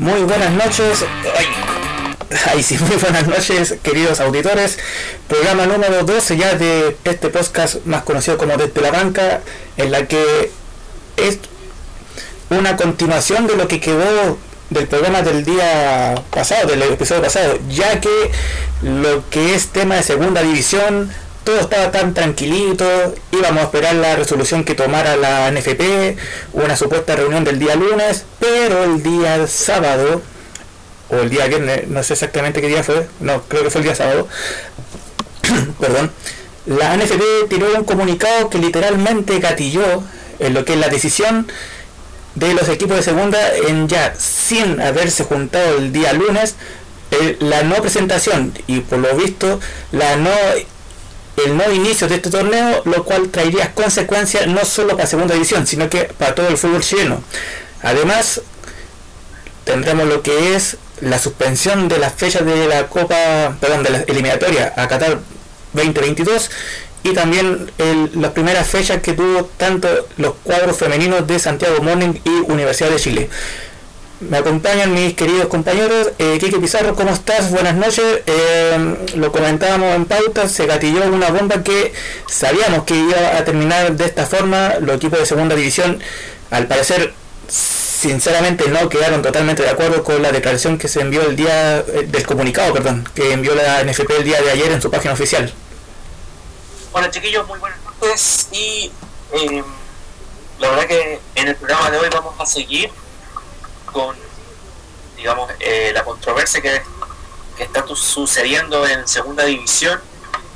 Muy buenas noches. Ay, sí, muy buenas noches, queridos auditores. Programa número 12 ya de este podcast más conocido como Desde la Banca, en la que es una continuación de lo que quedó del programa del día pasado, del episodio pasado, ya que lo que es tema de segunda división, todo estaba tan tranquilito, íbamos a esperar la resolución que tomara la NFP, una supuesta reunión del día lunes, pero el día sábado, o el día viernes, no sé exactamente qué día fue, no, creo que fue el día sábado, perdón, la NFP tiró un comunicado que literalmente gatilló en lo que es la decisión de los equipos de segunda en ya sin haberse juntado el día lunes eh, la no presentación y por lo visto la no el no inicio de este torneo lo cual traería consecuencias no solo para segunda división sino que para todo el fútbol chileno además tendremos lo que es la suspensión de las fechas de la copa perdón de la eliminatoria a Qatar 2022 y también el, las primeras fechas que tuvo tanto los cuadros femeninos de Santiago Morning y Universidad de Chile. Me acompañan mis queridos compañeros. Eh, Kike Pizarro, ¿cómo estás? Buenas noches. Eh, lo comentábamos en pauta, se gatilló una bomba que sabíamos que iba a terminar de esta forma. Los equipos de segunda división, al parecer, sinceramente no quedaron totalmente de acuerdo con la declaración que se envió el día eh, del comunicado, perdón, que envió la NFP el día de ayer en su página oficial. Hola chiquillos, muy buenas noches y eh, la verdad que en el programa de hoy vamos a seguir con, digamos, eh, la controversia que, que está sucediendo en segunda división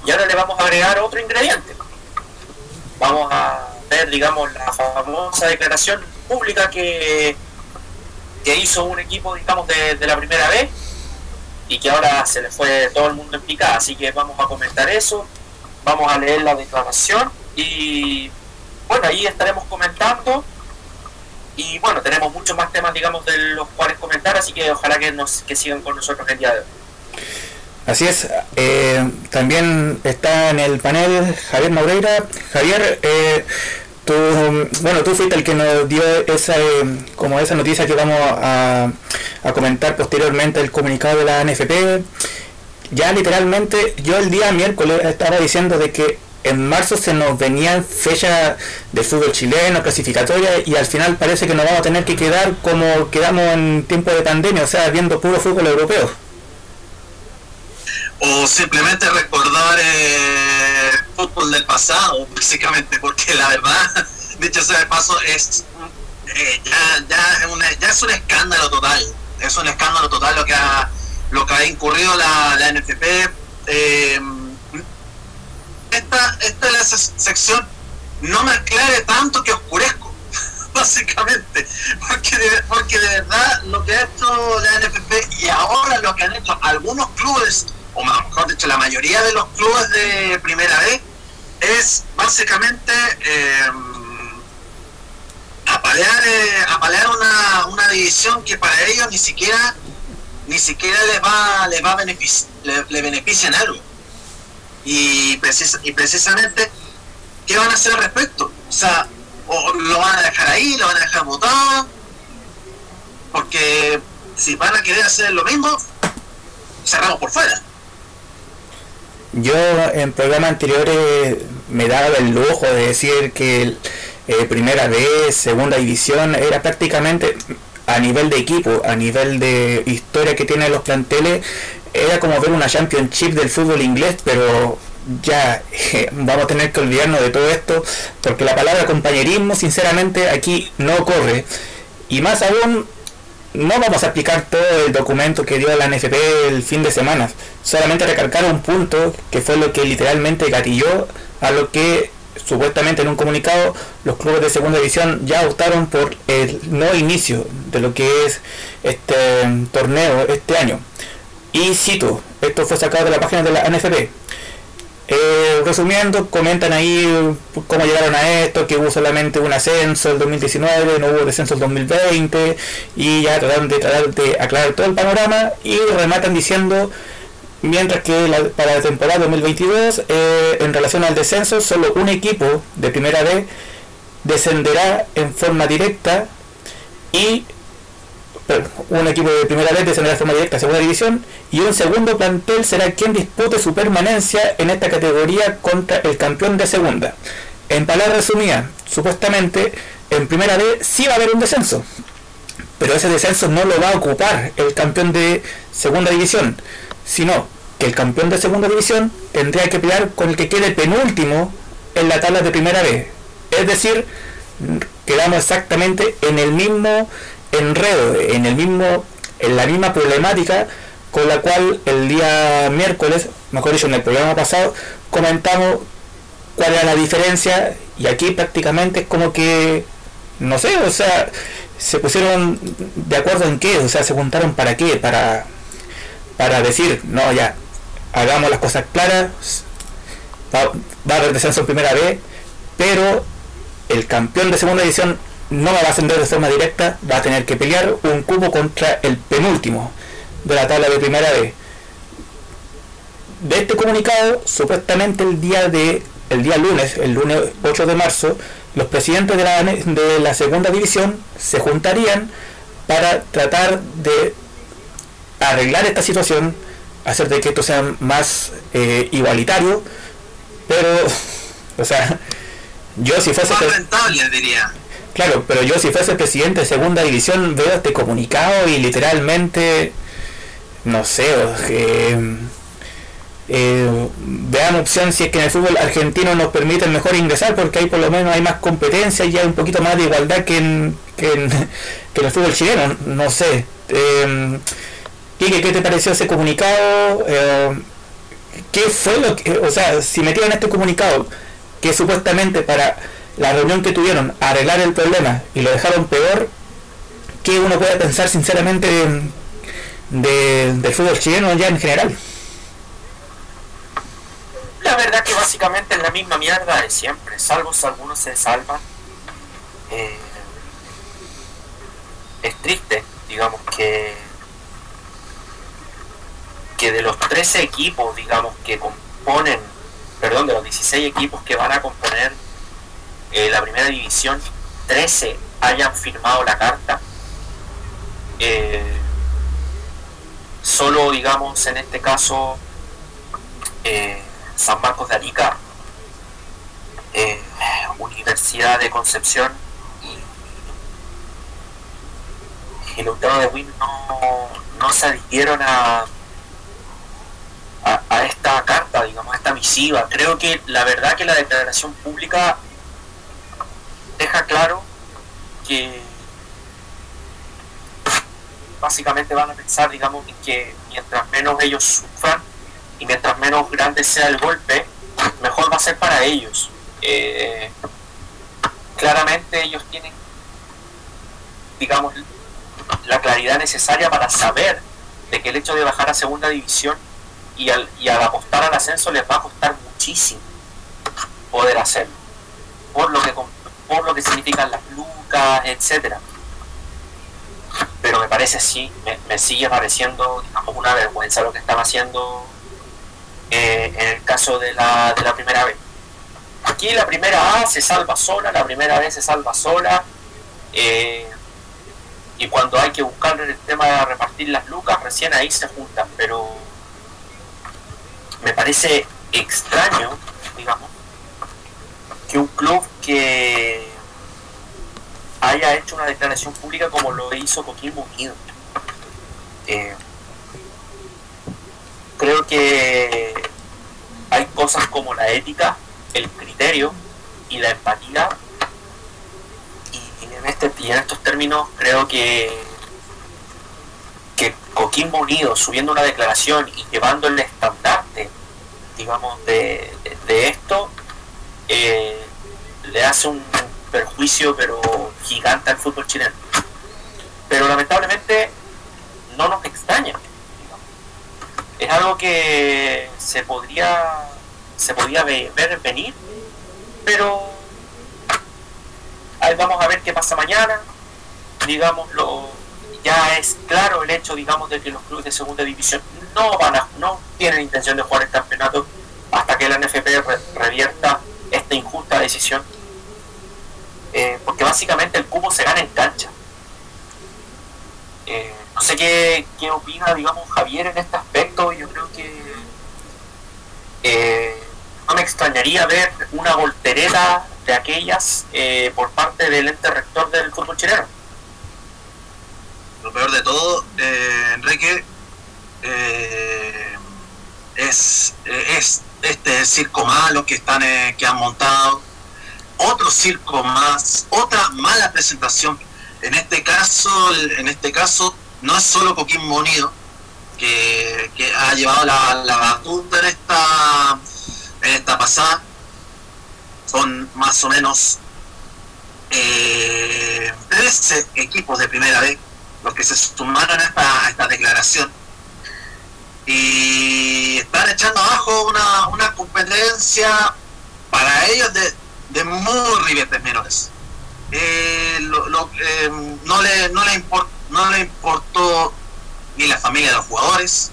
y ahora le vamos a agregar otro ingrediente. Vamos a ver, digamos, la famosa declaración pública que, que hizo un equipo, digamos, de, la primera vez y que ahora se le fue todo el mundo en. Así que vamos a comentar eso, vamos a leer la declaración y bueno, ahí estaremos comentando y bueno, tenemos muchos más temas, digamos, de los cuales comentar, así que ojalá que nos que sigan con nosotros el día de hoy. Así es, eh, también está en el panel Javier Maureira. Javier, eh, tú, bueno, tú fuiste el que nos dio esa, eh, como esa noticia que vamos a, a comentar posteriormente el comunicado de la NFP. Ya literalmente, yo el día miércoles estaba diciendo de que en marzo se nos venían fechas de fútbol chileno, clasificatoria, y al final parece que nos vamos a tener que quedar como quedamos en tiempo de pandemia, o sea, viendo puro fútbol europeo. o simplemente recordar eh, fútbol del pasado, básicamente, porque la verdad, dicho sea de paso, es eh, ya, ya, es un escándalo total, es un escándalo total lo que ha, lo que ha incurrido la, la NFP. eh, esta, esta sección, no me aclare tanto que oscurezco, básicamente, porque de, porque de verdad lo que ha hecho la NFP y ahora lo que han hecho algunos clubes o mejor dicho, la mayoría de los clubes de primera vez, es básicamente eh, apalear, eh, apalear una, una división que para ellos ni siquiera ni siquiera les va, les va a benefici- le, le beneficia en algo. Y, precis- y precisamente, ¿qué van a hacer al respecto? O sea, o lo van a dejar ahí, lo van a dejar votado, porque si van a querer hacer lo mismo, cerramos por fuera. Yo en programas anteriores me daba el lujo de decir que eh, primera vez, segunda división, era prácticamente a nivel de equipo, a nivel de historia que tienen los planteles, era como ver una championship del fútbol inglés, pero ya vamos a tener que olvidarnos de todo esto, porque la palabra compañerismo sinceramente aquí no corre. Y más aún, no vamos a explicar todo el documento que dio la NFP el fin de semana, solamente recalcar un punto que fue lo que literalmente gatilló a lo que supuestamente en un comunicado los clubes de segunda división ya optaron por el no inicio de lo que es este torneo este año. Y cito, esto fue sacado de la página de la NFP. Eh, resumiendo, comentan ahí cómo llegaron a esto, que hubo solamente un ascenso el 2019, no hubo descenso el 2020, y ya trataron de, tratar de aclarar todo el panorama y rematan diciendo, mientras que la- para la temporada 2022, eh, en relación al descenso, solo un equipo de primera vez descenderá en forma directa y un equipo de primera vez descenderá de forma directa a segunda división y un segundo plantel será quien dispute su permanencia en esta categoría contra el campeón de segunda. En palabras resumidas, supuestamente en primera vez sí va a haber un descenso, pero ese descenso no lo va a ocupar el campeón de segunda división, sino que el campeón de segunda división tendría que pelear con el que quede penúltimo en la tabla de primera vez. Es decir, quedamos exactamente en el mismo enredo, en el mismo, en la misma problemática con la cual el día miércoles, mejor dicho, en el programa pasado, comentamos cuál era la diferencia y aquí prácticamente es como que, no sé, o sea, se pusieron de acuerdo en qué, o sea, se juntaron para qué, para, para decir, no, ya, hagamos las cosas claras, va, va a haber descenso en primera vez, pero el campeón de segunda edición no va a ascender de forma directa, va a tener que pelear un cubo contra el penúltimo de la tabla de primera vez. De este comunicado, supuestamente el día de el día lunes, el lunes 8 de marzo, los presidentes de la, de la segunda división se juntarían para tratar de arreglar esta situación, hacer de que esto sea más eh, igualitario, pero, o sea, yo si fuese... rentable, diría. Claro, pero yo si fuese presidente de segunda división veo este comunicado y literalmente, no sé, eh, eh, vean opción si es que en el fútbol argentino nos permiten mejor ingresar porque ahí por lo menos hay más competencia y hay un poquito más de igualdad que en, que el fútbol chileno, no sé. Eh, ¿qué te pareció ese comunicado? Eh, ¿Qué fue lo que, o sea, si metieron este comunicado que supuestamente para la reunión que tuvieron arreglar el problema y lo dejaron peor, ¿qué uno puede pensar sinceramente de, del fútbol chileno ya en general? La verdad que básicamente es la misma mierda de siempre, salvo si algunos se salvan. Eh, es triste, digamos que que de los 13 equipos, digamos, que componen, perdón, de los 16 equipos que van a componer eh, la primera división, 13 hayan firmado la carta. Eh, solo, digamos, en este caso, eh, San Marcos de Arica, Universidad de Concepción y, el Lautaro de Win no, no se adhirieron a, a, esta carta, digamos, a esta misiva. Creo que la verdad que la declaración pública deja claro que básicamente van a pensar, digamos, que mientras menos ellos sufran y mientras menos grande sea el golpe, mejor va a ser para ellos. Eh, claramente ellos tienen, digamos, la claridad necesaria para saber de que el hecho de bajar a segunda división y al, y al apostar al ascenso les va a costar muchísimo poder hacerlo, por lo que, por que significan las lucas, etcétera pero me parece sí, me, sigue pareciendo digamos, una vergüenza lo que están haciendo eh, en el caso de la, primera vez. Aquí la primera A se salva sola, la primera vez se salva sola, eh, y cuando hay que buscar el tema de repartir las lucas, recién ahí se juntan, pero me parece extraño, digamos, que un club que haya hecho una declaración pública como lo hizo Coquimbo Unido. Eh, creo que hay cosas como la ética, el criterio y la empatía. Y en, este, y en estos términos creo que que Coquimbo Unido subiendo una declaración y llevando el estandarte, digamos, de, esto, eh, le hace un perjuicio pero gigante al fútbol chileno. Pero lamentablemente no nos extraña. Es algo que se podría se podía ver venir, pero ahí vamos a ver qué pasa mañana. Digámoslo, ya es claro el hecho, digamos, de que los clubes de segunda división no van a, no tienen intención de jugar el campeonato hasta que la NFP revierta esta injusta decisión. Eh, porque básicamente el cubo se gana en cancha. Eh, qué, qué opina, digamos, Javier en este aspecto. Yo creo que eh, no me extrañaría ver una voltereta de aquellas eh, por parte del ente rector del fútbol chileno. Lo peor de todo, Enrique, es, es este circo malo que están que han montado, otro circo más, otra mala presentación. En este caso, en este caso, no es solo Coquín Monido que, que ha llevado la, la batuta en esta en esta pasada son más o menos eh, 13 equipos de primera vez los que se sumaron a esta, esta declaración y están echando abajo una, una competencia para ellos de, de muy ribetes menores. Eh, eh, no, le, no, le importó ni la familia de los jugadores,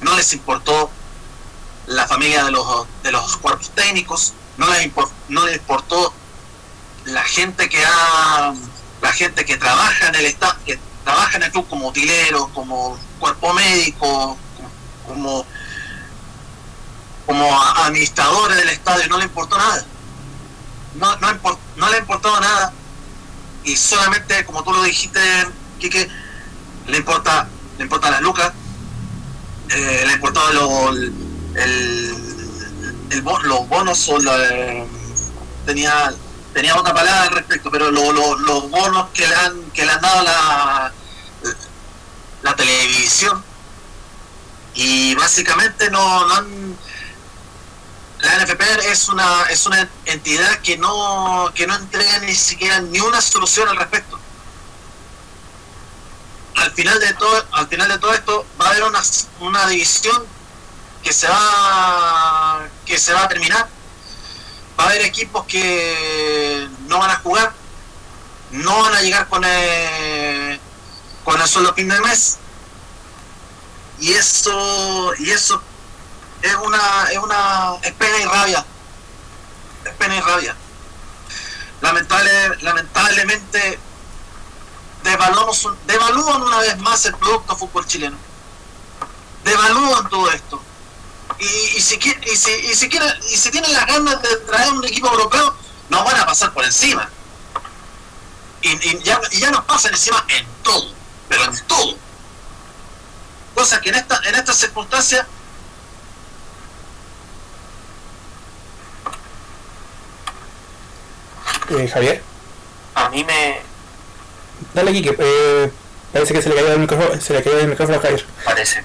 no les importó la familia de los, de los cuerpos técnicos, no les, import, no les importó la gente que ha, la gente que trabaja en el que trabaja en el club como utilero, como cuerpo médico, como como administradores del estadio, no le importó nada. No, no, no le importaba nada. Y solamente, como tú lo dijiste, Quique, le importa, le importa las lucas, eh, le importaba lo, el, el, los bonos o la, tenía tenía otra palabra al respecto, pero lo, lo, los bonos que le han que le han dado la la televisión y básicamente no, no han, la NFP es una es una entidad que no que no entrega ni siquiera ni una solución al respecto. Al final de todo al final de todo esto va a haber una, una división que se va que se va a terminar. Va a haber equipos que no van a jugar no van a llegar con el, con el sueldo fin de mes. Y eso y eso es una es una es pena y rabia. Es pena y rabia. Lamentable lamentablemente devaluamos devalúan una vez más el producto fútbol chileno. Devalúan todo esto. Y, si, y, y, si quieren, y si tienen las ganas de traer un equipo europeo nos van a pasar por encima. Y, y ya, y ya nos pasan encima en todo pero en todo. Cosa que en esta en estas circunstancias eh, Javier. A mí me dale aquí que eh, parece que se le cayó el micrófono se le cayó el micrófono a Javier. Parece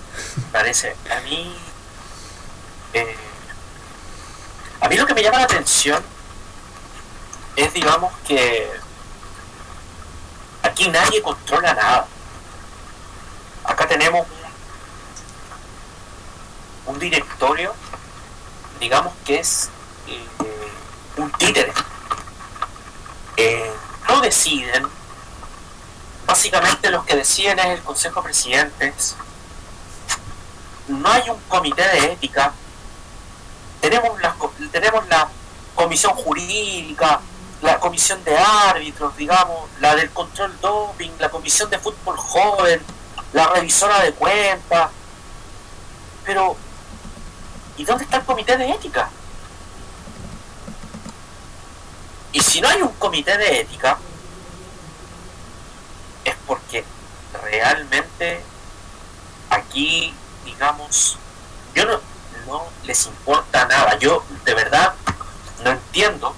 parece. A mí eh, a mí lo que me llama la atención es digamos que aquí nadie controla nada. Acá tenemos un, un directorio digamos que es eh, un títere eh, no deciden. Básicamente los que deciden es el consejo de presidentes no hay un comité de ética. Tenemos la, tenemos la comisión jurídica la comisión de árbitros digamos la del control doping la comisión de fútbol joven la revisora de cuentas. Pero ¿y dónde está el comité de ética? Y si no hay un comité de ética es porque realmente aquí digamos yo no, les importa nada. Yo de verdad no entiendo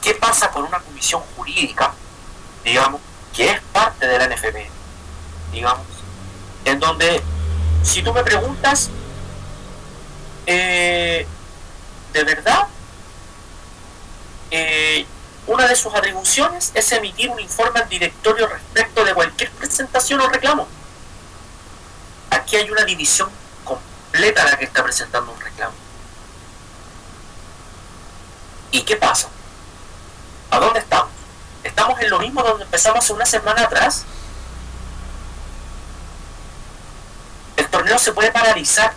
qué pasa con una comisión jurídica digamos que es parte de la NFP digamos en donde si tú me preguntas eh, de verdad eh, una de sus atribuciones es emitir un informe al directorio respecto de cualquier presentación o reclamo. Aquí hay una división completa la que está presentando un reclamo. ¿Y qué pasa? ¿A dónde estamos? ¿Estamos en lo mismo donde empezamos hace una semana atrás? El torneo se puede paralizar.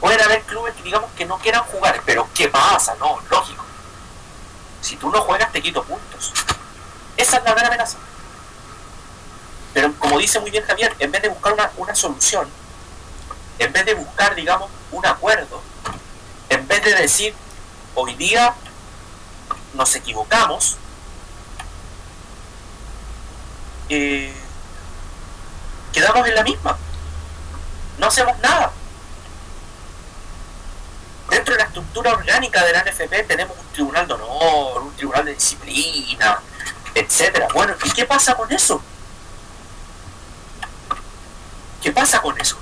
Pueden haber clubes que digamos que no quieran jugar, pero ¿qué pasa? No, lógico si tú no juegas te quito puntos. Esa es la gran amenaza. Pero como dice muy bien Javier, en vez de buscar una, una solución, en vez de buscar, digamos, un acuerdo, en vez de decir, hoy día nos equivocamos, eh, quedamos en la misma. No hacemos nada. Dentro de la estructura orgánica de la NFP tenemos un tribunal de honor, un tribunal de disciplina, etcétera. Bueno, ¿y qué pasa con eso? ¿Qué pasa con eso?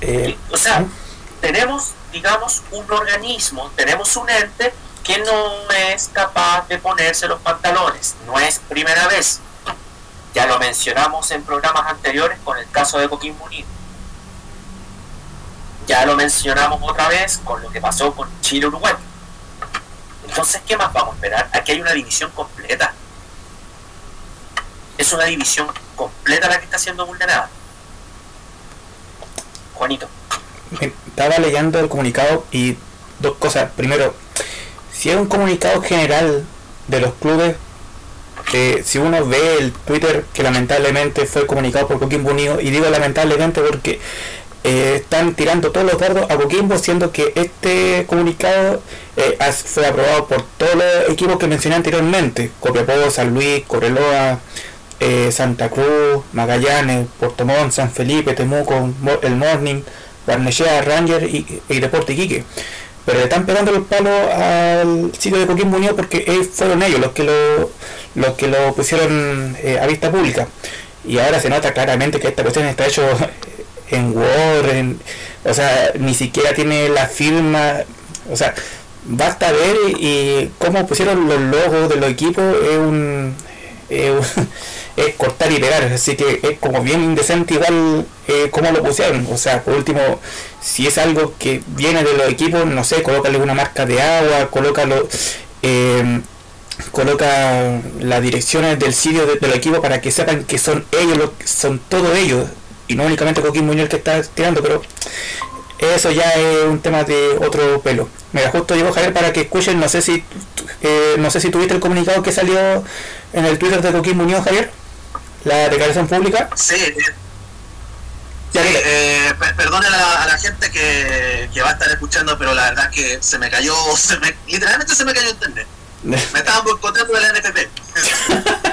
Eh, o sea, tenemos, digamos, un organismo, tenemos un ente que no es capaz de ponerse los pantalones. No es primera vez. Ya lo mencionamos en programas anteriores con el caso de Coquimbo Unido. Ya lo mencionamos otra vez con lo que pasó con Chile-Uruguay. Entonces, ¿qué más vamos a esperar? Aquí hay una división completa. Es una división completa la que está siendo vulnerada. Juanito. Estaba leyendo el comunicado y dos cosas. Primero, si es un comunicado general de los clubes, eh, si uno ve el Twitter que lamentablemente fue comunicado por Coquimbo Unido, y digo lamentablemente porque eh, están tirando todos los dardos a Coquimbo, siendo que este comunicado eh, fue aprobado por todos los equipos que mencioné anteriormente, Copiapó, San Luis, Correloa, Santa Cruz, Magallanes, Puerto Montt, San Felipe, Temuco, El Morning, Barnechea, Ranger y, y Deporte Iquique pero le están pegando los palos al sitio de Coquimbo Unido porque fueron ellos los que lo, los que lo pusieron eh, a vista pública. Y ahora se nota claramente que esta cuestión está hecho en Word, o sea, ni siquiera tiene la firma, o sea, basta ver y cómo pusieron los logos de los equipos es un, es cortar y pegar, así que es como bien indecente igual eh, como lo pusieron, o sea, por último, si es algo que viene de los equipos, no sé, colócale una marca de agua, colócalo, eh, coloca las direcciones del sitio de, del equipo para que sepan que son ellos, lo, son todos ellos, y no únicamente Coquín Muñoz que está tirando, pero eso ya es un tema de otro pelo. Mira, justo digo Javier para que escuchen, no sé si eh, no sé si tuviste el comunicado que salió en el Twitter de Coquín Muñoz, Javier la declaración pública. Sí, eh, perdone a la, gente que, va a estar escuchando, pero la verdad que se me cayó, se me, literalmente se me cayó internet. Me estaban boicoteando de la NFP.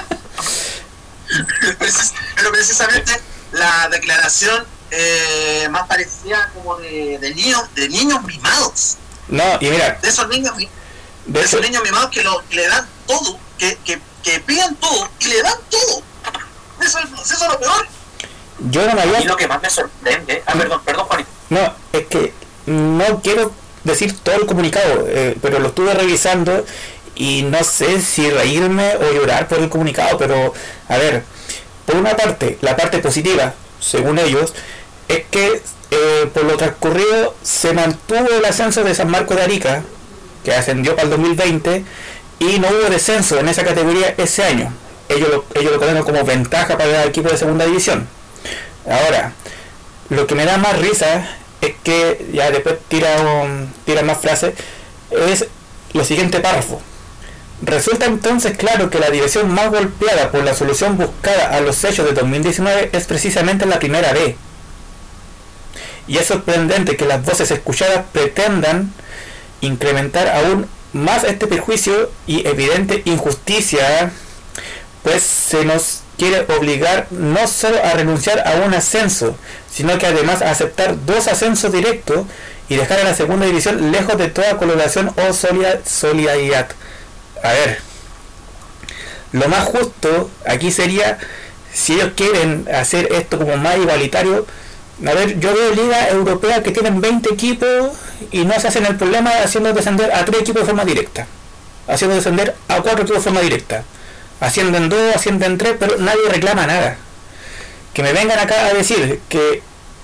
pero precisamente la declaración eh, más parecía como de, de, niños de niños mimados. No, y mira. De esos niños, de esos niños mimados que, lo, le dan todo, que, que, que piden todo y le dan todo. Eso es, eso es lo peor. Yo no me había... Y lo que más me sorprende... Ah, perdón, perdón, Juanito. No, es que no quiero decir todo el comunicado, eh, pero lo estuve revisando y no sé si reírme o llorar por el comunicado, pero a ver, por una parte, la parte positiva, según ellos, es que eh, por lo transcurrido se mantuvo el ascenso de San Marcos de Arica, que ascendió para el 2020, y no hubo descenso en esa categoría ese año ellos lo, ellos lo como ventaja para el equipo de segunda división. Ahora, lo que me da más risa es que, ya después tira, tira más frases, es lo siguiente párrafo. Resulta entonces claro que la división más golpeada por la solución buscada a los hechos de 2019 es precisamente la primera B. Y es sorprendente que las voces escuchadas pretendan incrementar aún más este perjuicio y evidente injusticia pues se nos quiere obligar no solo a renunciar a un ascenso, sino que además a aceptar dos ascensos directos y dejar a la segunda división lejos de toda colaboración o solidaridad. A ver, lo más justo aquí sería, si ellos quieren hacer esto como más igualitario, a ver, yo veo ligas europeas que tienen 20 equipos y no se hacen el problema haciendo descender a 3 equipos de forma directa, haciendo descender a 4 equipos de forma directa ascienden dos, ascienden tres, pero nadie reclama nada. Que me vengan acá a decir que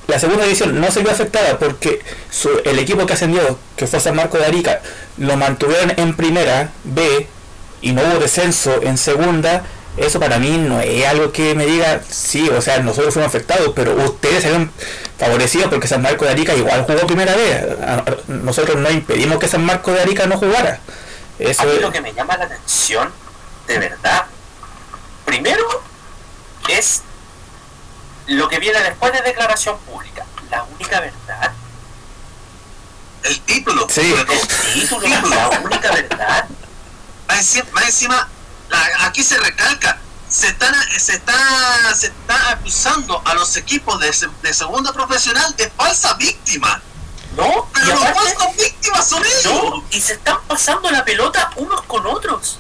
la segunda división no se vio afectada porque el equipo que ascendió, que fue San Marco de Arica, lo mantuvieron en primera B y no hubo descenso en segunda, eso para mí no es algo que me diga, sí, o sea, nosotros fuimos afectados, pero ustedes se ven favorecidos porque San Marco de Arica igual jugó primera B. Nosotros no impedimos que San Marco de Arica no jugara. Eso a mí lo que me llama la atención de verdad Primero es lo que viene después de declaración pública. La única verdad. El título. Sí. El título, la única verdad. Más encima, más encima, la- aquí se recalca, se están, se está, se está acusando a los equipos de, de segunda profesional de falsa víctima. ¿No? Pero los aparte, falsas víctimas son ellos. no, y se están pasando la pelota unos con otros.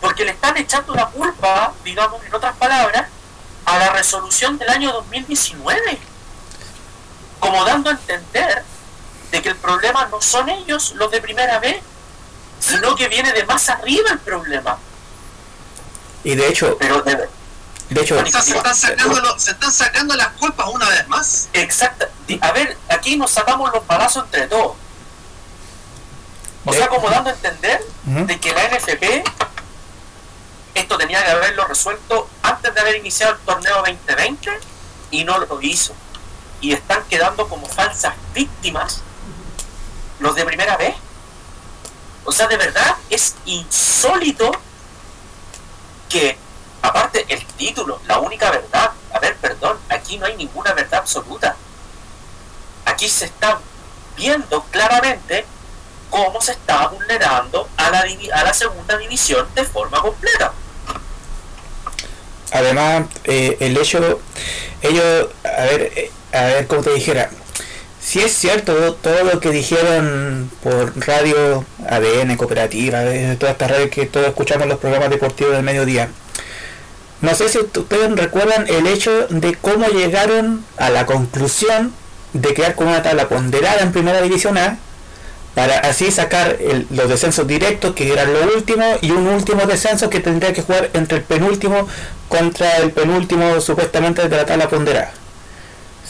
Porque le están echando la culpa, digamos, en otras palabras, a la resolución del año 2019. Como dando a entender de que el problema no son ellos los de primera vez, sino que viene de más arriba el problema. Y de hecho, Pero de, de hecho, se están sacando, lo- se están sacando las culpas una vez más. Exacta. di- A ver, aquí nos sacamos los balazos entre todos. O sea, como dando a entender de que la NFP esto tenía que haberlo resuelto antes de haber iniciado el torneo 2020 y no lo hizo. Y están quedando como falsas víctimas los de primera vez. O sea, de verdad es insólito que, aparte el título, la única verdad, a ver, perdón, aquí no hay ninguna verdad absoluta. Aquí se está viendo claramente cómo se está vulnerando a la, a la segunda división de forma completa. Además, eh, el hecho, ellos, a ver, a ver cómo te dijera, si es cierto todo lo que dijeron por radio ADN, cooperativa, de todas estas redes que todos escuchamos los programas deportivos del mediodía. No sé si ustedes recuerdan el hecho de cómo llegaron a la conclusión de quedar con una tabla ponderada en primera división A para así sacar el- los descensos directos que eran lo último y un último descenso que tendría que jugar entre el penúltimo contra el penúltimo supuestamente de la tabla ponderada.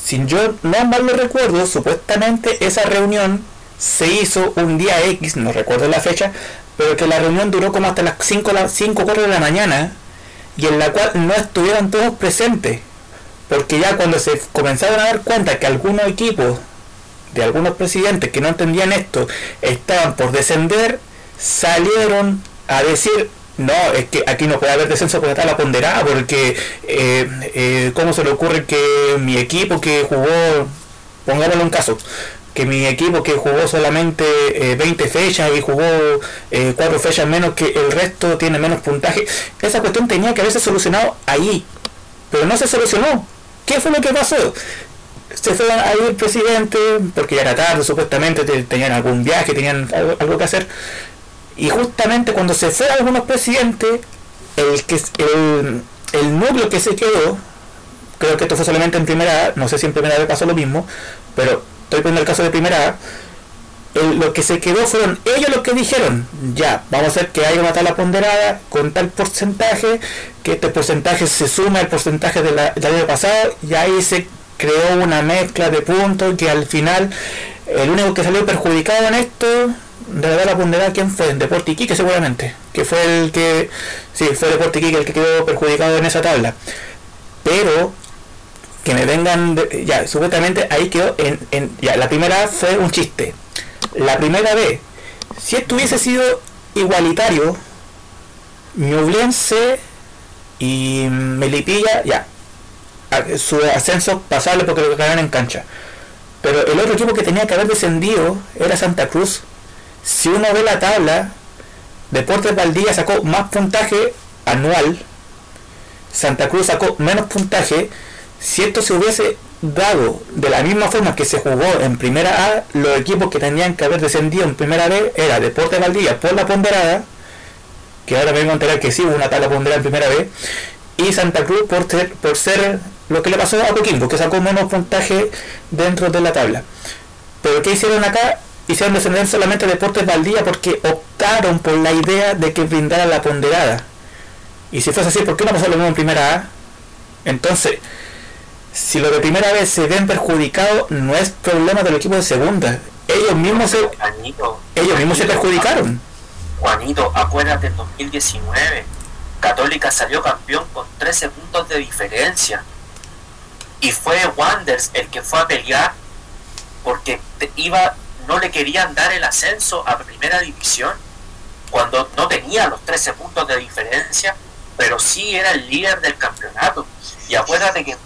Si yo no mal lo recuerdo, supuestamente esa reunión se hizo un día X, no recuerdo la fecha, pero que la reunión duró como hasta las 5 la 5 4 de la mañana y en la cual no estuvieron todos presentes. Porque ya cuando se comenzaron a dar cuenta que algunos equipos de algunos presidentes que no entendían esto estaban por descender, salieron a decir, no, es que aquí no puede haber descenso por la ponderada, porque eh, eh, ¿cómo se le ocurre que mi equipo que jugó, pongámoslo en caso, que mi equipo que jugó solamente eh, 20 fechas y jugó eh, 4 fechas menos que el resto tiene menos puntaje, esa cuestión tenía que haberse solucionado ahí, pero no se solucionó. ¿Qué fue lo que pasó? Se fue a ir el presidente, porque ya era tarde, supuestamente te- tenían algún viaje, tenían algo, algo que hacer. Y justamente cuando se fue algunos presidentes, el, que, el, el núcleo que se quedó, creo que esto fue solamente en primera A, no sé si en primera vez pasó lo mismo, pero estoy poniendo el caso de primera A, lo que se quedó fueron ellos los que dijeron, ya, vamos a hacer que haya una tabla ponderada con tal porcentaje, que este porcentaje se suma al porcentaje de del año pasado, y ahí se creó una mezcla de puntos que al final el único que salió perjudicado en esto, de la tabla ponderada, ¿quién fue? Deporte Iquique seguramente, que fue el que, sí, fue Deporte Iquique el que quedó perjudicado en esa tabla. Pero que me vengan, de- ya, supuestamente ahí quedó en, en- ya, la primera fue un chiste. La primera vez, si esto hubiese sido igualitario, Ñublense y Melipilla, ya, su ascenso pasable porque lo ganaron en cancha. Pero el otro equipo que tenía que haber descendido era Santa Cruz. Si uno ve la tabla, Deportes Valdivia sacó más puntaje anual. Santa Cruz sacó menos puntaje. Si esto se hubiese dado de la misma forma que se jugó en primera A, los equipos que tenían que haber descendido en primera B era Deportes Valdivia por la ponderada, que ahora me vengo a que sí hubo una tabla ponderada en primera B, y Santa Cruz por ser, por ser lo que le pasó a Coquimbo, que sacó menos puntaje dentro de la tabla. Pero ¿qué hicieron acá? Hicieron descender solamente Deportes Valdivia porque optaron por la idea de que brindara la ponderada. Y si fuese así, ¿por qué no pasó lo mismo en primera A? Entonces, si lo de primera vez se ven perjudicados, no es problema del equipo de segunda. Ellos mismos se, Juanito, ellos mismos se perjudicaron. Juanito, acuérdate, en 2019, Católica salió campeón con 13 puntos de diferencia. Y fue Wanders el que fue a pelear porque iba, no le querían dar el ascenso a primera división cuando no tenía los 13 puntos de diferencia pero sí era el líder del campeonato. Y acuérdate que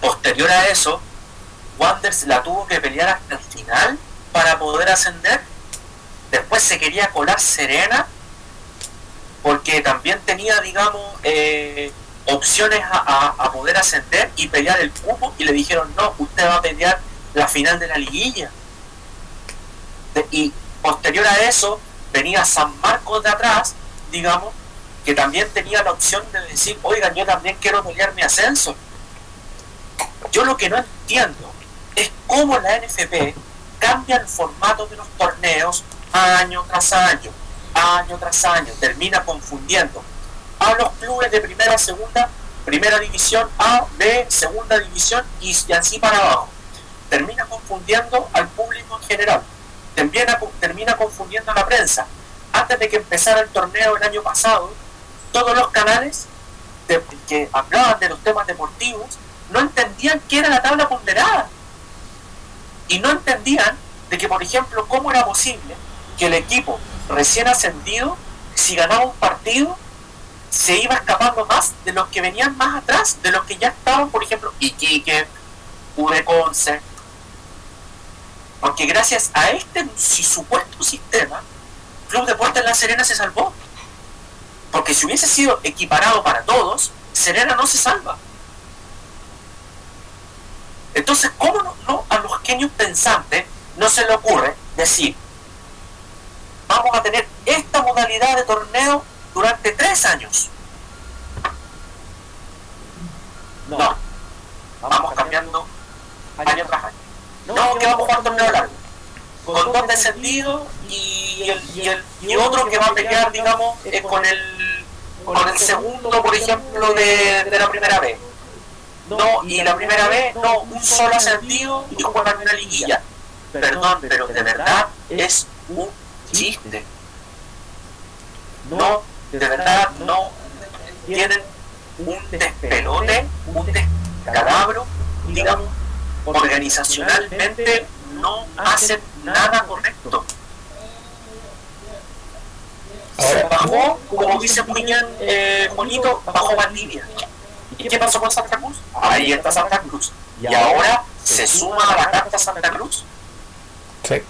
posterior a eso, Wanderers la tuvo que pelear hasta el final para poder ascender. Después se quería colar Serena, porque también tenía, digamos, eh, opciones a, poder ascender y pelear el cupo, y le dijeron, no, usted va a pelear la final de la liguilla. y posterior a eso, venía San Marcos de atrás, digamos, que también tenía la opción de decir, oigan, yo también quiero pelear mi ascenso. Yo lo que no entiendo es cómo la NFP cambia el formato de los torneos año tras año, año tras año, termina confundiendo a los clubes de primera, segunda, primera división A, B, segunda división y, así para abajo. Termina confundiendo al público en general, termina, termina confundiendo a la prensa. Antes de que empezara el torneo el año pasado, todos los canales que hablaban de los temas deportivos no entendían qué era la tabla ponderada. Y no entendían de que, por ejemplo, cómo era posible que el equipo recién ascendido, si ganaba un partido, se iba escapando más de los que venían más atrás, de los que ya estaban, por ejemplo, Iquique, Conce. Porque gracias a este supuesto sistema, Club Deportes La Serena se salvó. Porque si hubiese sido equiparado para todos, Serena no se salva. Entonces, ¿cómo no, a los genios pensantes no se le ocurre decir, vamos a tener esta modalidad de torneo durante tres años? No, vamos cambiando año tras año. No, que vamos a jugar torneo largo. Con dos descendidos y, el, y, el, y otro que va a pelear, digamos, eh, con, el, con el segundo, por ejemplo, de, de la primera vez no, y la primera vez, no, un solo ascendido y juegan una liguilla. Perdón, pero de verdad es un chiste. No, de verdad no tienen un despelote, un descalabro, digamos, organizacionalmente no hacen nada correcto. Se bajó, como dice bien eh, Bonito, bajo Valdivia. ¿Y qué pasó con Santa Cruz? Ahí está Santa Cruz. Y ahora se suma a la carta Santa Cruz. Sí.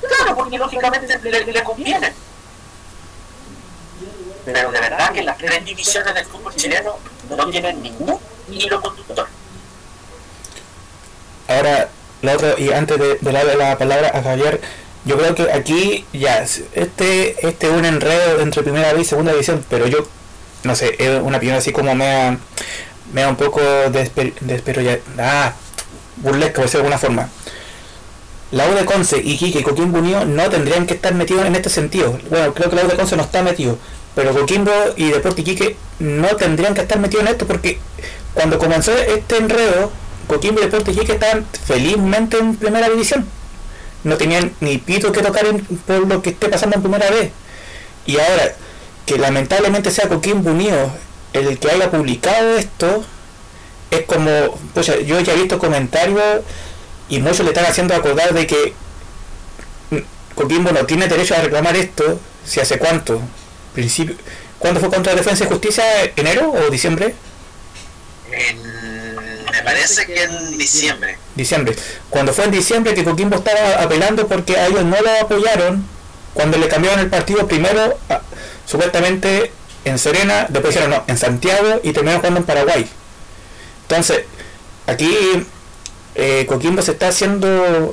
Claro, porque lógicamente le, conviene. Pero de verdad que las tres divisiones del fútbol chileno no tienen ningún hilo conductor. Ahora, la otra, y antes de, darle la palabra a Javier, yo creo que aquí ya, este, este es un enredo entre primera y segunda división, pero yo, no sé, es una opinión así como me me da un poco de, espero ya, ah, burlesca, por decirlo de alguna forma. La U de Conce y Quique y Coquimbo Unido no tendrían que estar metidos en este sentido. Bueno, creo que la U de Conce no está metido, pero Coquimbo y Deporte Iquique no tendrían que estar metidos en esto porque cuando comenzó este enredo, Coquimbo y Deporte Iquique estaban felizmente en primera división. No tenían ni pito que tocar por lo que esté pasando en primera vez. Y ahora, que lamentablemente sea Coquimbo Unido el que haya publicado esto es como, pues yo ya he visto comentarios y muchos le están haciendo acordar de que Coquimbo no tiene derecho a reclamar esto, si hace cuánto, principio, ¿cuándo fue contra Defensa y Justicia? ¿Enero o diciembre? me parece que en diciembre. Diciembre. Cuando fue en diciembre que Coquimbo estaba apelando porque a ellos no lo apoyaron, cuando le cambiaron el partido primero, supuestamente en Serena, después dijeron no, en Santiago y terminaron jugando en Paraguay. Entonces, aquí eh, Coquimbo se está haciendo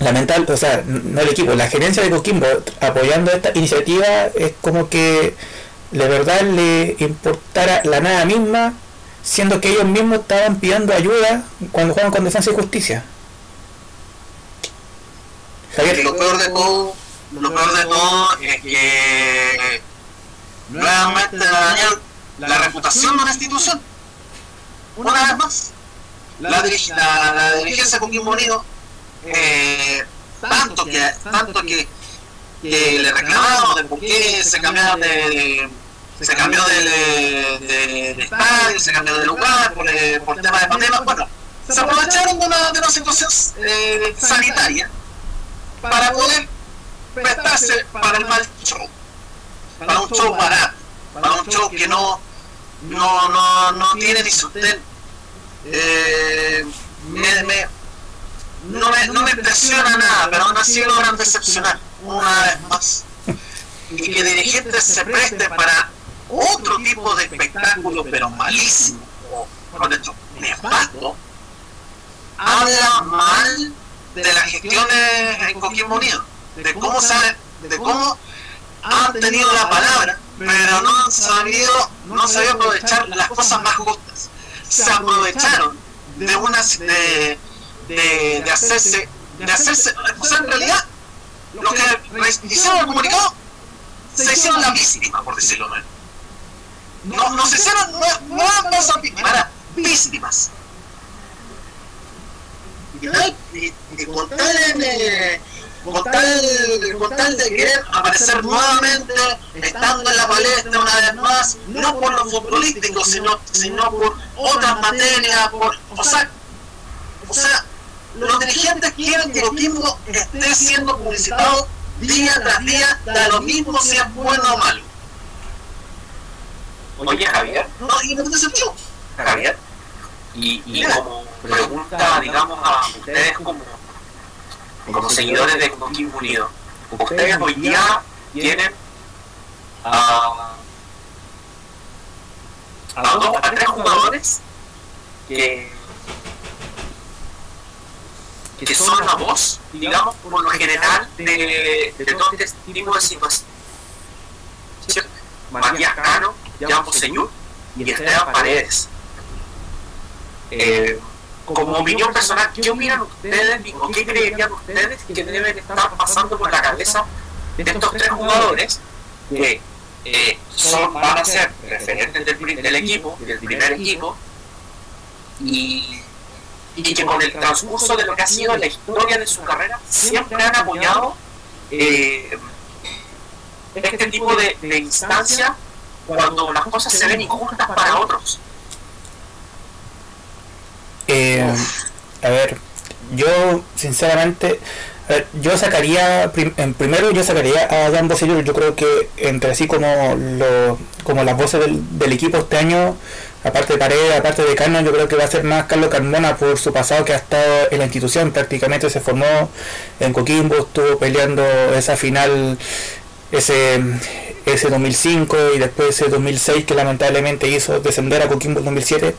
lamentable, o sea, no el equipo, la gerencia de Coquimbo apoyando esta iniciativa es como que de verdad le importara la nada misma, siendo que ellos mismos estaban pidiendo ayuda cuando juegan con Defensa y Justicia. Lo peor de todo, lo peor de todo es que nuevamente dañar la reputación de una institución. Una vez más, la, la, la dirigencia con Unido, eh, tanto que, tanto que, que le reclamamos de por qué se cambiaron de, se cambió de, de, estadio, se cambió de lugar por, eh, por tema de pandemia, bueno, se aprovecharon de una, de una situación eh, sanitaria para poder prestarse para el mal show para un show barato, para un show que no, no, no, no tiene ni sustento. Eh, me, no, me, no me impresiona nada, pero aún así logran decepcionar una vez más. Y que dirigentes se presten para otro tipo de espectáculo, pero malísimo, o por hecho, nefasto, habla mal de las gestiones en Coquimbo de cómo sabe, de cómo han tenido la palabra, pero no han sabido, no han aprovechar las cosas más justas. Se aprovecharon de una de, de, de hacerse, de hacerse, o sea, en realidad, lo que hicieron el comunicado, se hicieron la víctima, por decirlo menos. No, no se hicieron, no, no cosas víctimas, eran víctimas. Y, con tal de, con tal, con tal de querer aparecer nuevamente, estando en la palestra una vez más, no por lo futbolístico, sino, sino por otras materias, por, o sea, o sea, los dirigentes quieren que Coquimbo esté siendo publicitado día tras día, da lo mismo si es bueno o malo. Oye, Javier. No, y no tiene sentido. Javier. Y, y como pregunta, digamos, a ustedes como, como seguidores de Coquimbo Unido, ustedes hoy día tienen a, a, dos, a tres jugadores que que son la voz, digamos, por lo general, de, de todo este tipo de situaciones. Matías Cano, Jan Señor y Esteban Paredes. Eh, como opinión personal, ¿qué opinan ustedes o qué creerían ustedes que deben estar pasando por la cabeza de estos tres jugadores que eh, son, van a ser referentes del, del equipo, del primer equipo, y y que con el transcurso de lo que ha sido la historia de su carrera siempre han apoyado eh, este tipo de, de instancias cuando las cosas se ven injustas para otros. Eh, a ver, yo sinceramente, yo sacaría, en primero yo sacaría a Dan Bosillo, yo creo que entre así como, lo, como las voces del equipo este año aparte de Paredes, aparte de Cano, yo creo que va a ser más Carlos Carmona por su pasado que ha estado en la institución, prácticamente se formó en Coquimbo, estuvo peleando esa final ese ese 2005 y después ese 2006 que lamentablemente hizo descender a Coquimbo en 2007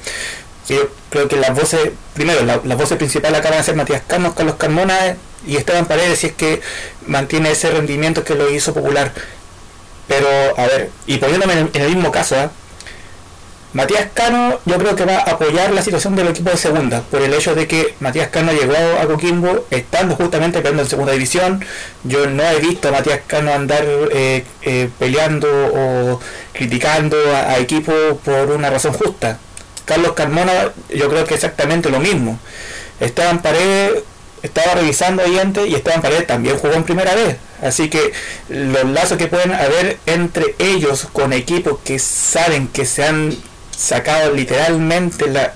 yo creo que las voces primero la, las voces principales acaban de ser Matías Carlos, Carlos Carmona y Esteban Paredes si es que mantiene ese rendimiento que lo hizo popular. Pero a ver y poniéndome en el, en el mismo caso ¿eh? Matías Cano yo creo que va a apoyar la situación del equipo de segunda, por el hecho de que Matías Cano llegó a Coquimbo estando justamente peleando en segunda división. Yo no he visto a Matías Cano andar eh, eh, peleando o criticando a, equipos por una razón justa. Carlos Carmona yo creo que exactamente lo mismo. Esteban Paredes estaba revisando ahí antes y Esteban Paredes también jugó en primera vez. Así que los lazos que pueden haber entre ellos con equipos que saben que se han sacado literalmente la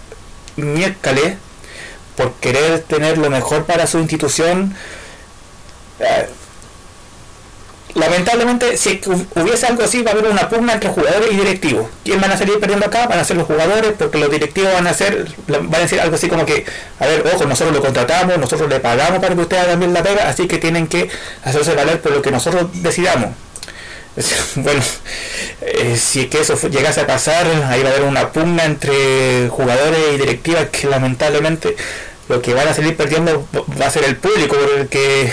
miércoles por querer tener lo mejor para su institución. Eh, lamentablemente, si hubiese algo así, va a haber una pugna entre jugadores y directivos. ¿Quién van a salir perdiendo acá? Van a ser los jugadores, porque los directivos van a hacer, van a decir algo así como que, a ver, ojo, nosotros lo contratamos, nosotros le pagamos para que ustedes hagan bien la pega, así que tienen que hacerse valer por lo que nosotros decidamos. Bueno, eh, si es que eso llegase a pasar, ahí va a haber una pugna entre jugadores y directivas que lamentablemente lo que van a salir perdiendo va a ser el público, porque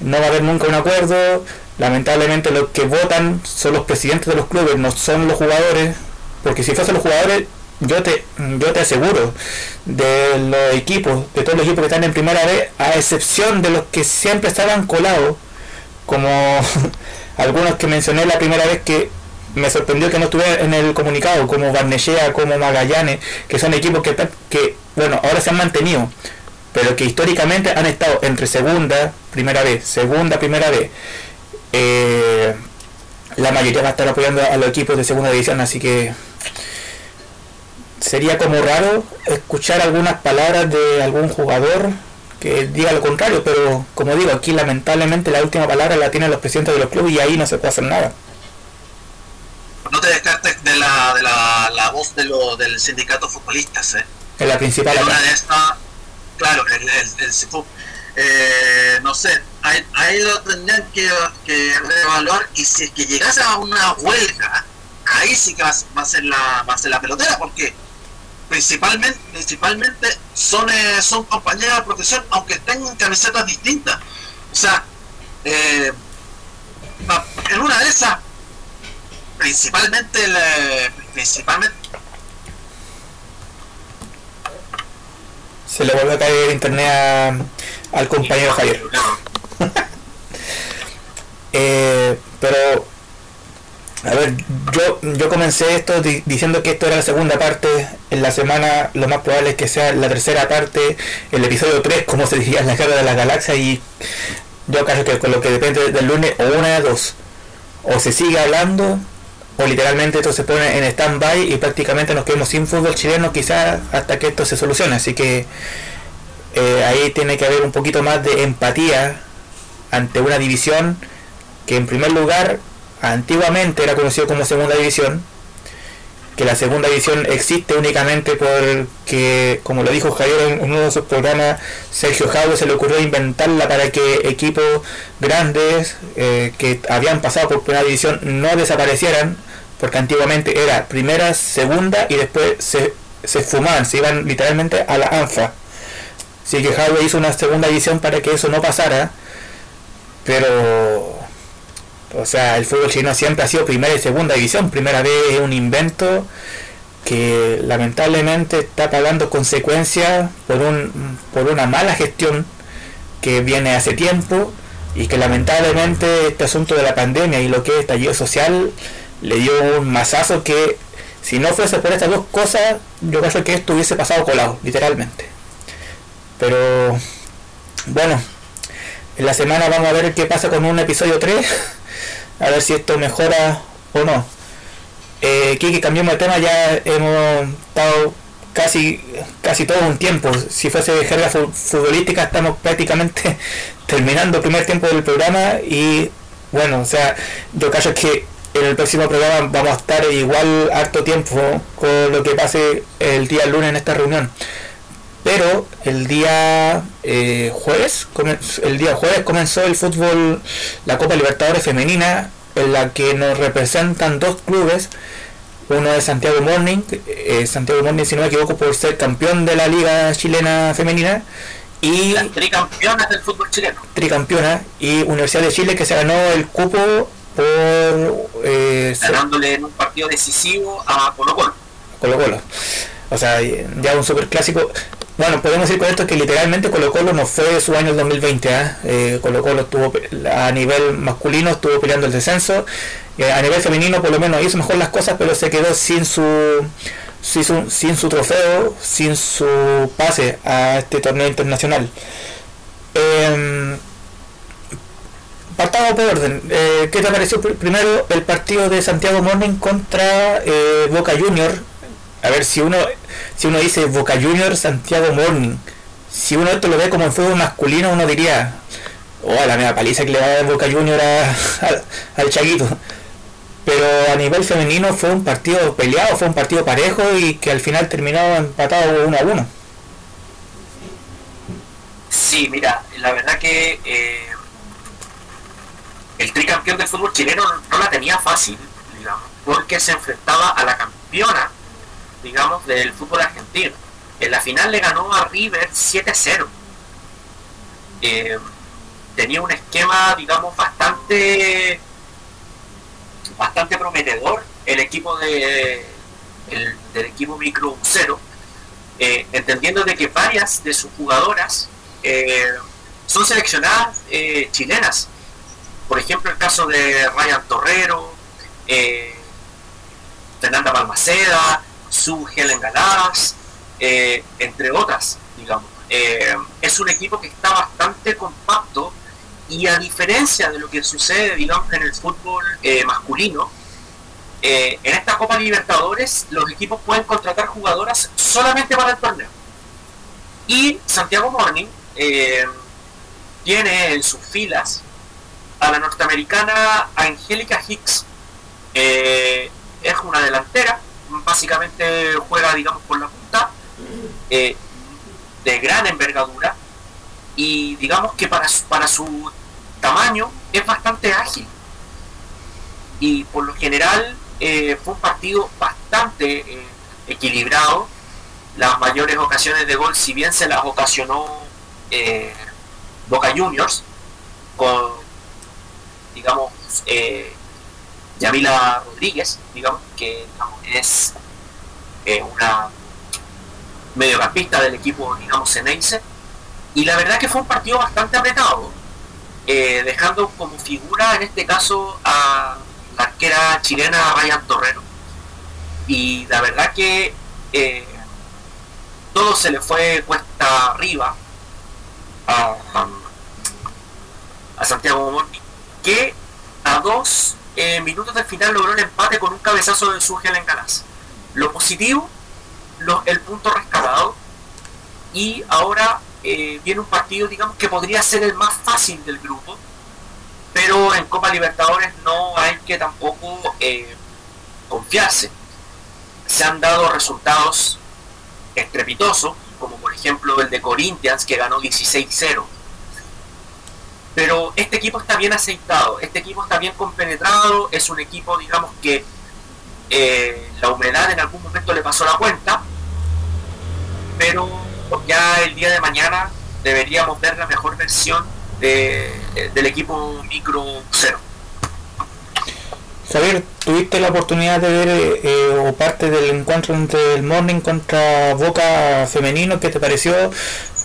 no va a haber nunca un acuerdo. Lamentablemente los que votan son los presidentes de los clubes, no son los jugadores, porque si fuesen los jugadores, yo te, yo te aseguro, de los equipos, de todos los equipos que están en primera vez, a excepción de los que siempre estaban colados, como algunos que mencioné la primera vez que me sorprendió que no estuviera en el comunicado, como Barnechea, como Magallanes, que son equipos que, que, bueno, ahora se han mantenido, pero que históricamente han estado entre segunda, primera vez, segunda, primera vez. Eh, la mayoría va a estar apoyando a los equipos de segunda división, así que sería como raro escuchar algunas palabras de algún jugador que diga lo contrario, pero como digo, aquí lamentablemente la última palabra la tienen los presidentes de los clubes y ahí no se puede hacer nada. no te descartes de la, de la, la voz de lo, del sindicato futbolistas. ¿eh? Es la principal. una de estas, claro, el, el, el eh, no sé, ahí, ahí lo tendrían que, que reevaluar y si es que llegase a una huelga, ahí sí que va, va, a ser la va a ser la pelotera porque principalmente principalmente son eh, son compañeras de protección aunque tengan camisetas distintas. O sea eh, en una de esas principalmente principalmente se le vuelve a caer internet a, al compañero Javier. eh, pero a ver, yo, yo comencé esto diciendo que esto era la segunda parte. En la semana lo más probable es que sea la tercera parte, el episodio 3, como se diría en la guerra de la galaxia. Y yo creo que con lo que depende del lunes, o una de dos, o se sigue hablando, o literalmente esto se pone en stand-by y prácticamente nos quedamos sin fútbol chileno, quizás hasta que esto se solucione. Así que eh, ahí tiene que haber un poquito más de empatía ante una división que, en primer lugar, antiguamente era conocido como segunda división, que la segunda división existe únicamente porque, como lo dijo Javier en uno de sus programas, Sergio Jaude se le ocurrió inventarla para que equipos grandes eh, que habían pasado por primera división no desaparecieran, porque antiguamente era primera, segunda y después se, se fumaban, se iban literalmente a la ANFA. Así que hizo una segunda división para que eso no pasara, pero o sea, el fútbol chino siempre ha sido primera y segunda división. Primera vez es un invento que lamentablemente está pagando consecuencias por, un, por una mala gestión que viene hace tiempo y que lamentablemente este asunto de la pandemia y lo que es estallido social le dio un masazo que si no fuese por estas dos cosas yo creo que esto hubiese pasado colado, literalmente. Pero bueno, en la semana vamos a ver qué pasa con un episodio 3 a ver si esto mejora o no. Eh, Kiki, cambiamos de tema, ya hemos estado casi casi todo un tiempo. Si fuese jerga futbolística, estamos prácticamente terminando el primer tiempo del programa y bueno, o sea, yo creo que en el próximo programa vamos a estar igual harto tiempo con lo que pase el día lunes en esta reunión. Pero el día eh, jueves, el día jueves comenzó el fútbol, la Copa Libertadores Femenina, en la que nos representan dos clubes. Uno es Santiago Morning, eh, Santiago Morning, si no me equivoco, por ser campeón de la Liga Chilena Femenina. Y tricampeonas del fútbol chileno. Tricampeona. Y Universidad de Chile que se ganó el cupo por. Eh, Ganándole en un partido decisivo a Colo Colo. Colo Colo. O sea, ya un super clásico. Bueno, podemos decir con esto que literalmente Colo Colo no fue su año el 2020. ¿eh? ¿eh? Colo Colo estuvo a nivel masculino estuvo peleando el descenso. Eh, a nivel femenino por lo menos hizo mejor las cosas, pero se quedó sin su, sin su, sin su trofeo, sin su pase a este torneo internacional. Eh, partamos por orden. Eh, ¿Qué te pareció primero el partido de Santiago Morning contra eh, Boca Junior? A ver, si uno si uno dice Boca Juniors Santiago Morning, si uno esto lo ve como en fútbol masculino, uno diría, oh, la media paliza que le va a Boca Juniors al Chaguito. Pero a nivel femenino fue un partido peleado, fue un partido parejo y que al final terminó empatado uno a uno. Sí, mira, la verdad que eh, el tricampeón del fútbol chileno no la tenía fácil, porque se enfrentaba a la campeona digamos, del fútbol argentino. En la final le ganó a River 7-0. Eh, tenía un esquema, digamos, bastante bastante prometedor el equipo de el, del equipo micro cero eh, entendiendo de que varias de sus jugadoras eh, son seleccionadas chilenas por ejemplo el caso de Ryan Torrero Fernanda Balmaceda su Helen Galás, eh, entre otras, digamos. Eh, es un equipo que está bastante compacto y a diferencia de lo que sucede, digamos, en el fútbol eh, masculino, en esta Copa Libertadores los equipos pueden contratar jugadoras solamente para el torneo. Y Santiago Morning tiene en sus filas a la norteamericana Angélica Hicks, es una delantera, básicamente juega, digamos, por la punta, eh, de gran envergadura, y digamos que para su, para su tamaño es bastante ágil. Y por lo general eh, fue un partido bastante eh, equilibrado. Las mayores ocasiones de gol, si bien se las ocasionó eh, Boca Juniors, con, digamos, Yamila Rodríguez, digamos, que es una mediocampista del equipo, digamos, Ceneice. Y la verdad que fue un partido bastante apretado, dejando como figura en este caso a la arquera chilena Ryan Torrero. Y la verdad que eh, todo se le fue cuesta arriba a, Santiago que a dos eh, minutos del final logró el empate con un cabezazo de Surgel en Galaz. Lo positivo, el punto rescatado, y ahora eh, viene un partido, digamos, que podría ser el más fácil del grupo, pero en Copa Libertadores no hay que tampoco eh, confiarse. Se han dado resultados estrepitosos, como por ejemplo el de Corinthians que ganó 16-0. Pero este equipo está bien aceitado, este equipo está bien compenetrado, es un equipo, digamos que eh, la humedad en algún momento le pasó la cuenta, pero ya el día de mañana deberíamos ver la mejor versión del equipo micro cero. Javier, ¿tuviste la oportunidad de ver eh, o parte del encuentro entre el Morning contra Boca Femenino? ¿Qué te pareció?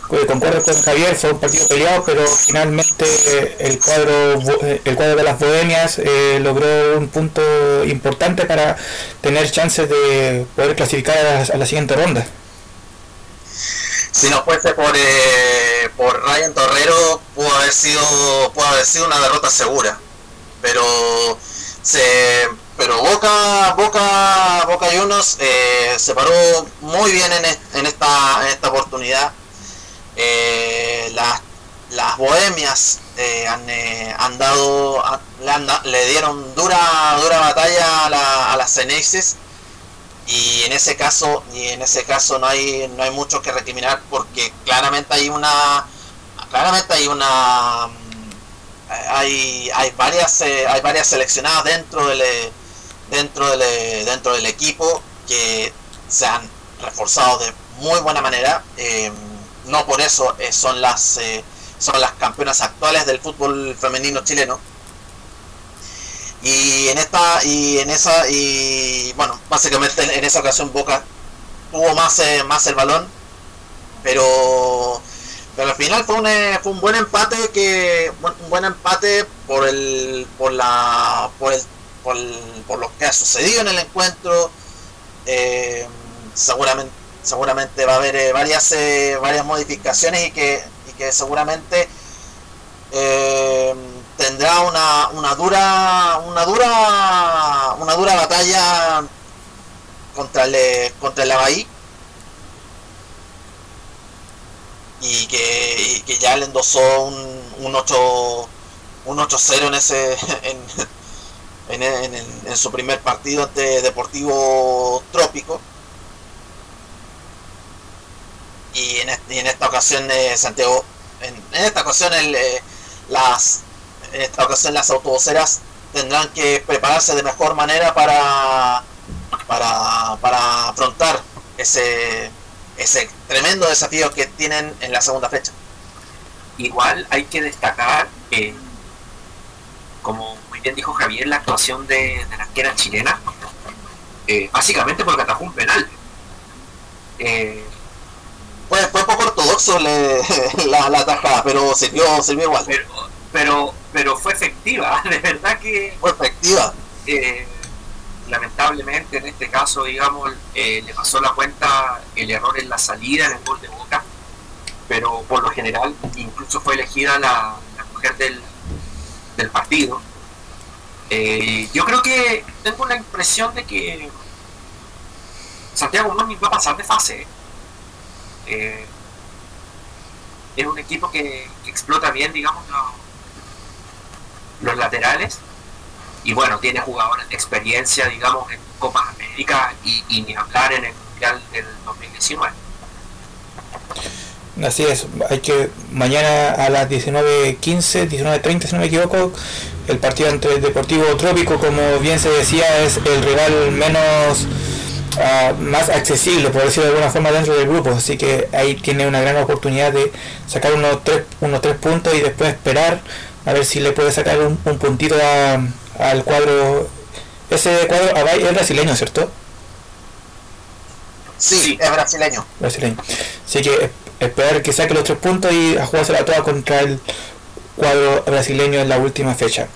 Concuerdo con Javier, fue un partido peleado, pero finalmente el cuadro el cuadro de las Bohemias eh, logró un punto importante para tener chances de poder clasificar a la siguiente ronda si no fuese por, eh, por Ryan Torrero, pudo haber sido pudo haber sido una derrota segura. Pero se pero Boca Boca Boca Juniors eh, se paró muy bien en, en, esta en esta oportunidad. Eh, las, las bohemias eh, han, han, dado le, le, dieron dura dura batalla a, la, a las Cenexes y en ese caso y en ese caso no hay no hay mucho que recriminar porque claramente hay una claramente hay una hay hay varias eh, hay varias seleccionadas dentro del dentro del dentro del equipo que se han reforzado de muy buena manera. Eh, no por eso eh, son las son las campeonas actuales del fútbol femenino chileno y en esta, y en esa, y bueno, básicamente en esa ocasión Boca tuvo más, eh, más el balón, pero, pero al final fue un, eh, fue un buen empate que, un buen empate por el, por la, por el, por, lo que ha sucedido en el encuentro. Eh, seguramente, seguramente va a haber varias, varias modificaciones y que, y que seguramente tendrá una, una dura una dura una dura batalla contra el contra el Abahí y que, que ya le endosó un, un 8 un 8-0 en ese en, en, en, su primer partido ante Deportivo Trópico y en, y en esta ocasión eh, Santiago en, esta ocasión el, eh, las en esta ocasión las autobuseras tendrán que prepararse de mejor manera para, para, para afrontar ese, ese tremendo desafío que tienen en la segunda fecha. Igual hay que destacar, eh, como muy bien dijo Javier, la actuación de, de la arquera chilena, eh, básicamente porque atajó un penal. Eh, fue, fue poco ortodoxo le, la, la tajada, pero sirvió, sirvió igual. Pero, pero, pero fue efectiva, de verdad que... Fue efectiva. Eh, lamentablemente en este caso, digamos, eh, le pasó la cuenta el error en la salida en el gol de Boca, pero por lo general incluso fue elegida la, mujer del, del partido. Eh, yo creo que tengo la impresión de que Santiago Morning va a pasar de fase. Es un equipo que, explota bien, digamos, los laterales y bueno, tiene jugadores de experiencia, digamos, en Copa América y, ni hablar en el Mundial del 2019. Así es, hay que mañana a las 19.15, 19.30 si no me equivoco, el partido entre Deportivo Trópico, como bien se decía, es el rival menos uh, más accesible, por decirlo de alguna forma, dentro del grupo. Así que ahí tiene una gran oportunidad de sacar unos tres, unos tres puntos y después esperar a ver si le puede sacar un, un puntito a, al cuadro. Ese cuadro es brasileño, ¿cierto? Sí, es brasileño. Brasileño. Así que esperar que saque los tres puntos y a jugársela toda contra el cuadro brasileño en la última fecha.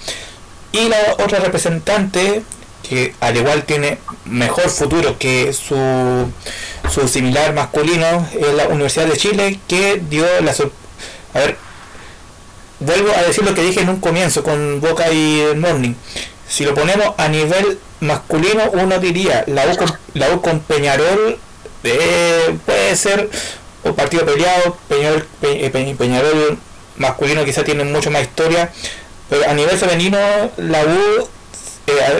Y la otra representante, que al igual tiene mejor futuro que su, su similar masculino, es la Universidad de Chile, que dio la A ver, vuelvo a decir lo que dije en un comienzo con Boca y Morning. Si lo ponemos a nivel masculino, uno diría la U con, la U con Peñarol eh, puede ser un partido peleado, Peñarol, Pe, Peñarol masculino quizá tiene mucho más historia, pero a nivel femenino la U,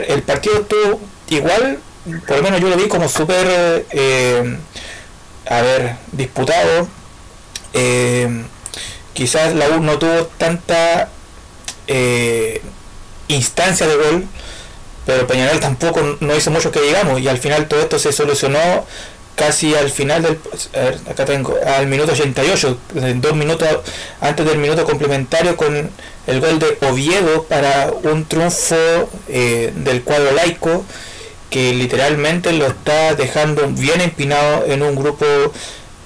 el partido estuvo igual, por lo menos yo lo vi como súper, eh, a ver, disputado. Eh, quizás la U no tuvo tanta eh, instancia de gol, pero Peñarol tampoco no hizo mucho que digamos, y al final todo esto se solucionó casi al final del acá tengo al minuto 88 dos minutos antes del minuto complementario con el gol de Oviedo para un triunfo eh, del cuadro laico que literalmente lo está dejando bien empinado en un grupo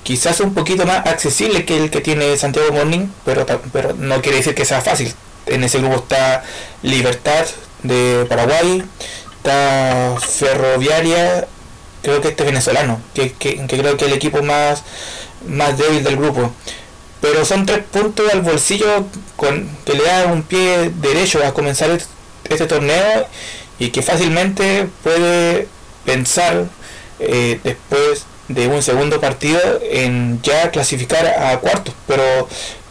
quizás un poquito más accesible que el que tiene Santiago Morning pero, pero no quiere decir que sea fácil. En ese grupo está Libertad de Paraguay está Ferroviaria creo que este es venezolano, que, que, creo que es el equipo más, más débil del grupo. Pero son tres puntos al bolsillo con, que le da un pie derecho a comenzar este, torneo y que fácilmente puede pensar eh, después de un segundo partido en ya clasificar a cuartos. Pero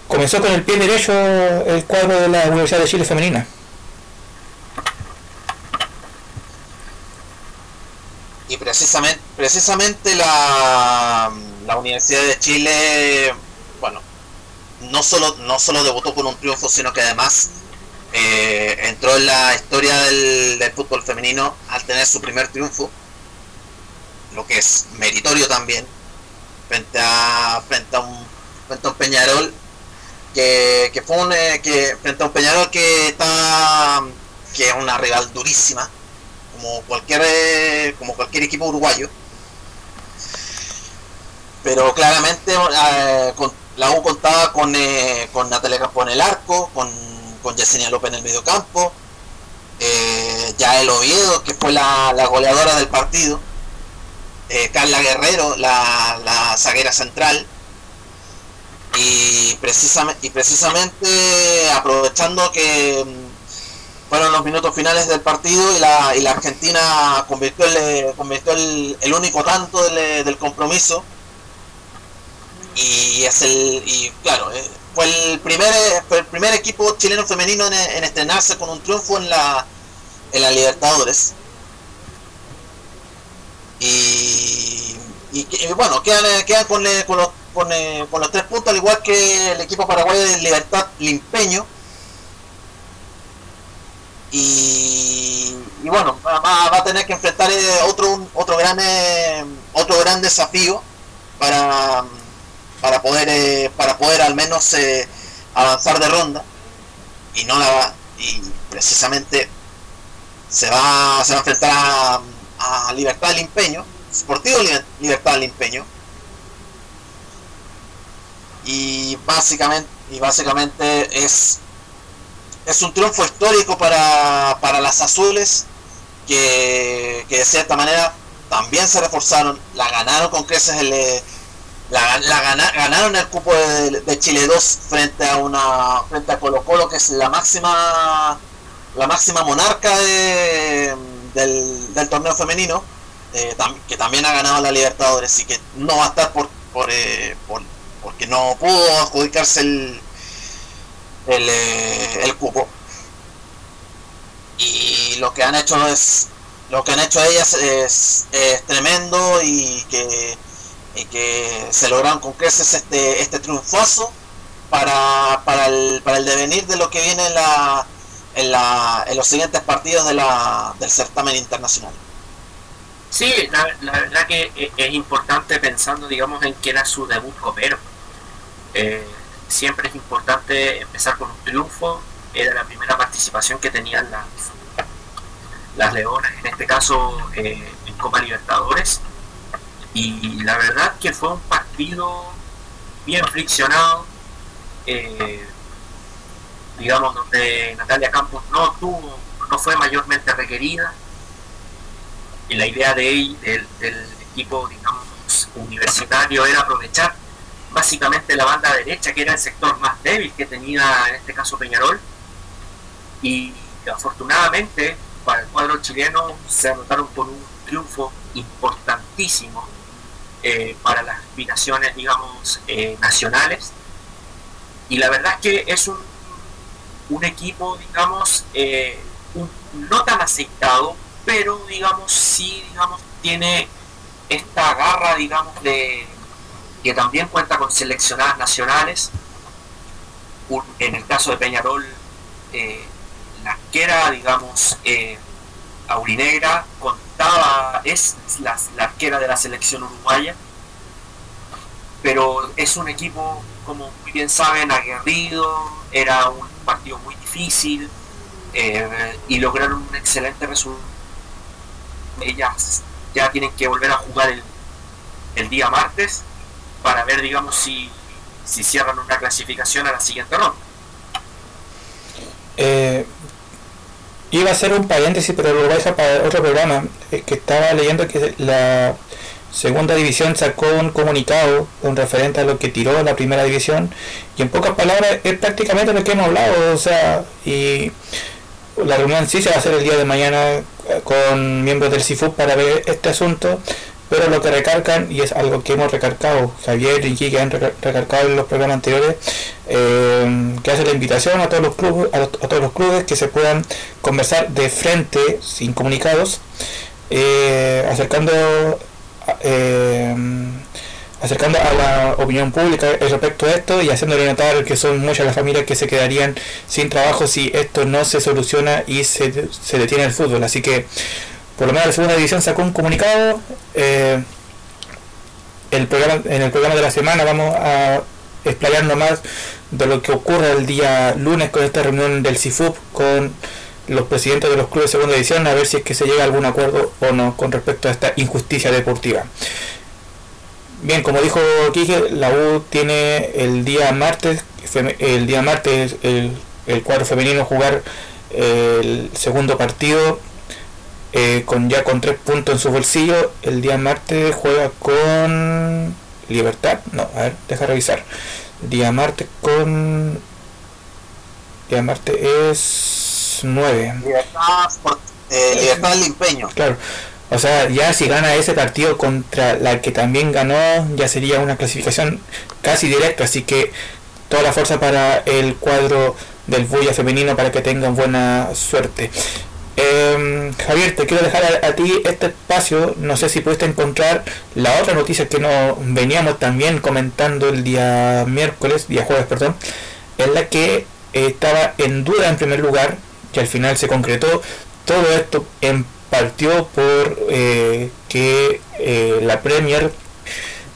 comenzó con el pie derecho el cuadro de la Universidad de Chile Femenina. Y precisamente, precisamente la, la Universidad de Chile, bueno, no solo, no solo debutó con un triunfo, sino que además eh, entró en la historia del, fútbol femenino al tener su primer triunfo, lo que es meritorio también, frente a, frente a, un, frente a un Peñarol, que, que fue un, eh, que, frente a un Peñarol que está que es una rival durísima, como cualquier eh, como cualquier equipo uruguayo. Pero claramente eh, la U contaba con, eh, con Natalia Campo en el arco con, con Yesenia López en el medio campo eh, ya el Oviedo que fue la, la goleadora del partido Carla Guerrero la, la zaguera central. Y precisamente, y precisamente aprovechando que fueron los minutos finales del partido y la, y la Argentina convirtió el, convirtió el, el único tanto del, del, compromiso. Y es el y claro eh, fue el primer fue el primer equipo chileno femenino en, en, estrenarse con un triunfo en la en la Libertadores. Y, y, y bueno quedan, quedan con, con, los, con, con los tres puntos al igual que el equipo paraguayo de Libertad Limpeño y, y bueno va, va, a tener que enfrentar eh, otro otro gran eh, otro gran desafío para para poder eh, para poder al menos avanzar de ronda. Y no la y precisamente se va se va a enfrentar a, a Libertad del Empeño Sportivo Libertad del Empeño y básicamente y básicamente es es un triunfo histórico para, para las azules que, de cierta manera también se reforzaron, la ganaron con creces el, la, la gana, ganaron el cupo de, de, Chile 2 frente a una frente a Colo Colo que es la máxima la máxima monarca de, del, del, torneo femenino eh, tam, que también ha ganado la Libertadores y que no va a estar por, por, eh, por porque no pudo adjudicarse el, el, eh, el cupo. Y lo que han hecho es lo que han hecho ellas es, tremendo y que, y que se lograron con creces este, este triunfazo para, para, el, para el devenir de lo que viene en, la, en, la, en los siguientes partidos de del certamen internacional. Sí, la, verdad que e, es importante pensando, digamos, en que era su debut copero. Eh, siempre es importante empezar con un triunfo. Era la primera participación que tenían las, las Leonas, en este caso eh, en Copa Libertadores. Y la verdad que fue un partido bien friccionado, eh, digamos, donde Natalia Campos no tuvo, no fue mayormente requerida. Y la idea de del, del equipo, digamos, universitario era aprovechar básicamente la banda derecha, que era el sector más débil que tenía en este caso Peñarol. Y afortunadamente para el cuadro chileno se anotaron con un triunfo importantísimo eh, para las aspiraciones, digamos, eh, nacionales. Y la verdad es que es un, un equipo, digamos, eh, no tan aceitado, pero, digamos, sí, digamos, tiene esta garra, digamos, de que también cuenta con seleccionadas nacionales. en el caso de Peñarol, la que era, digamos, eh, Aurinegra, contaba, es la, arquera de la selección uruguaya, pero es un equipo, como muy bien saben, aguerrido, era un partido muy difícil eh, y lograron un excelente resultado. Ellas ya tienen que volver a jugar el, el día martes para ver, digamos, si, si cierran una clasificación a la siguiente ronda. Eh, iba a ser un paréntesis, pero lo voy a para otro programa, eh, que estaba leyendo que la segunda división sacó un comunicado un referente a lo que tiró la primera división, y en pocas palabras es prácticamente lo que hemos hablado, o sea, y la reunión sí se va a hacer el día de mañana con miembros del CIFU para ver este asunto pero lo que recargan, y es algo que hemos recargado, Javier y que han recargado en los programas anteriores, eh, que hace la invitación a todos los clubes, a, todos los clubes que se puedan conversar de frente, sin comunicados, eh, acercando eh, acercando a la opinión pública respecto a esto y haciéndole notar que son muchas las familias que se quedarían sin trabajo si esto no se soluciona y se, se detiene el fútbol. Así que por lo menos la segunda división sacó un comunicado. Eh, el programa, en el programa de la semana vamos a explayarnos más de lo que ocurre el día lunes con esta reunión del CIFUP con los presidentes de los clubes de segunda división a ver si es que se llega a algún acuerdo o no con respecto a esta injusticia deportiva. Bien, como dijo Quique, la U tiene el día martes, el día martes el, el cuadro femenino jugar el segundo partido eh, con ya con tres puntos en su bolsillo. El día martes juega con Libertad. No, a ver, deja revisar. Día martes con. Día martes es 9. Libertad, eh, libertad del empeño. Claro. O sea, ya si gana ese partido contra la que también ganó, ya sería una clasificación casi directa. Así que toda la fuerza para el cuadro del Bulla femenino para que tengan buena suerte. Eh, Javier, te quiero dejar a, ti este espacio. No sé si pudiste encontrar la otra noticia que nos veníamos también comentando el día miércoles, día jueves, perdón, en la que estaba en duda en primer lugar, que al final se concretó. Todo esto partió por eh, que eh, la Premier,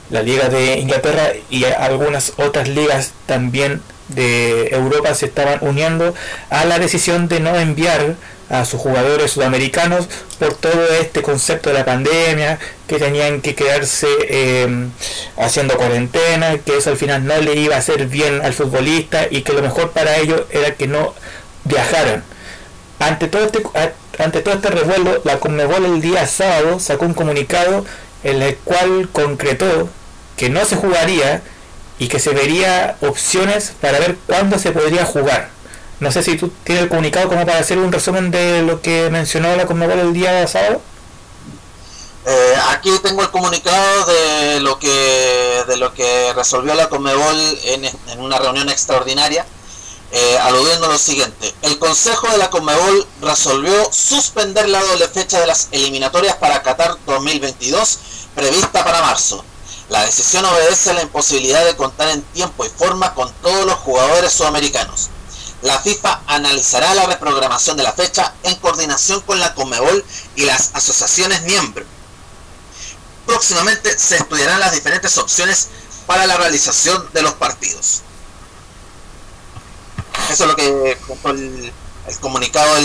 la Liga de Inglaterra y algunas otras ligas también de Europa se estaban uniendo a la decisión de no enviar a sus jugadores sudamericanos por todo este concepto de la pandemia, que tenían que quedarse em, haciendo cuarentena, que eso al final no le iba a hacer bien al futbolista y que lo mejor para ellos era que no viajaran. Ante todo este, ante todo este revuelo, la Conmebol el día sábado sacó un comunicado en el cual concretó que no se jugaría y que se vería opciones para ver cuándo se podría jugar. No sé si tú tienes el comunicado como para hacer un resumen de lo que mencionó la Conmebol el día sábado. Eh, aquí tengo el comunicado de lo que de lo que resolvió la Conmebol en, en una reunión extraordinaria eh, aludiendo a lo siguiente. El Consejo de la Conmebol resolvió suspender la doble fecha de las eliminatorias para Qatar 2022 prevista para marzo. La decisión obedece a la imposibilidad de contar en tiempo y forma con todos los jugadores sudamericanos. La FIFA analizará la reprogramación de la fecha en coordinación con la Conmebol y las asociaciones miembros. Próximamente se estudiarán las diferentes opciones para la realización de los partidos. Eso es lo que el, el comunicado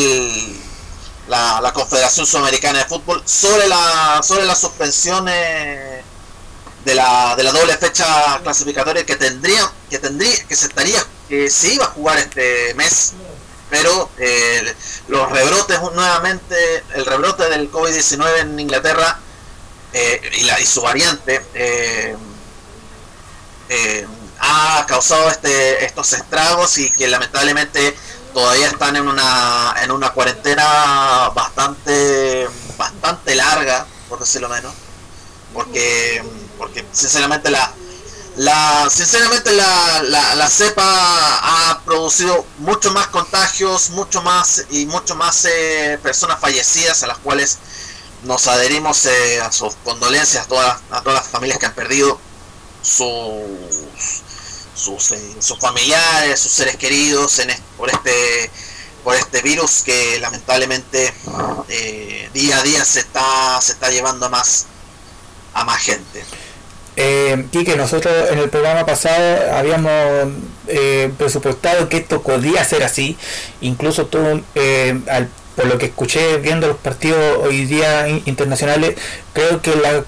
la, la, Confederación Sudamericana de Fútbol sobre la sobre las suspensiones de la, de la doble fecha clasificatoria que tendría que tendría que se estaría que se iba a jugar este mes pero eh, los rebrotes nuevamente el rebrote del COVID-19 en Inglaterra eh, y, la, y su variante eh, ha causado este, estos estragos y que lamentablemente todavía están en una en una cuarentena bastante bastante larga por decirlo menos porque porque sinceramente la la sinceramente la, la, cepa ha producido mucho más contagios mucho más y mucho más eh, personas fallecidas a las cuales nos adherimos eh, a sus condolencias a todas a todas las familias que han perdido sus sus, eh, sus familiares, sus seres queridos en, por este por este virus que lamentablemente día a día se está se está llevando a más a más gente. Eh, que nosotros en el programa pasado habíamos eh, presupuestado que esto podía ser así, incluso tú, eh, al, por lo que escuché viendo los partidos hoy día internacionales, creo que la,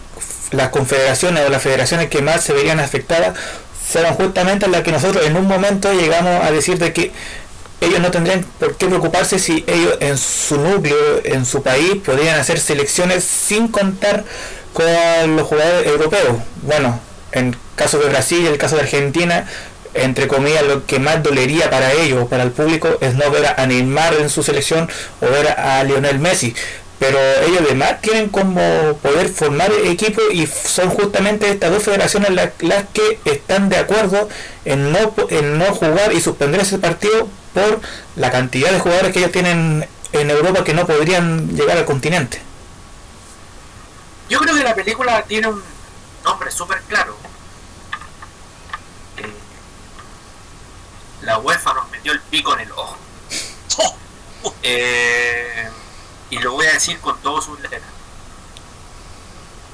las confederaciones o las federaciones que más se verían afectadas fueron justamente las que nosotros en un momento llegamos a decir de que ellos no tendrían por qué preocuparse si ellos en su núcleo, en su país, podrían hacer selecciones sin contar con los jugadores europeos. Bueno, en el caso de Brasil y el caso de Argentina, entre comillas, lo que más dolería para ellos, para el público, es no ver a Neymar en su selección o ver a Lionel Messi pero ellos además tienen como poder formar equipo y son justamente estas dos federaciones las, que están de acuerdo en no, en no jugar y suspender ese partido por la cantidad de jugadores que ellos tienen en Europa que no podrían llegar al continente. Yo creo que la película tiene un nombre súper claro. Eh, la UEFA nos metió el pico en el ojo. Eh, y lo voy a decir con todos sus letras.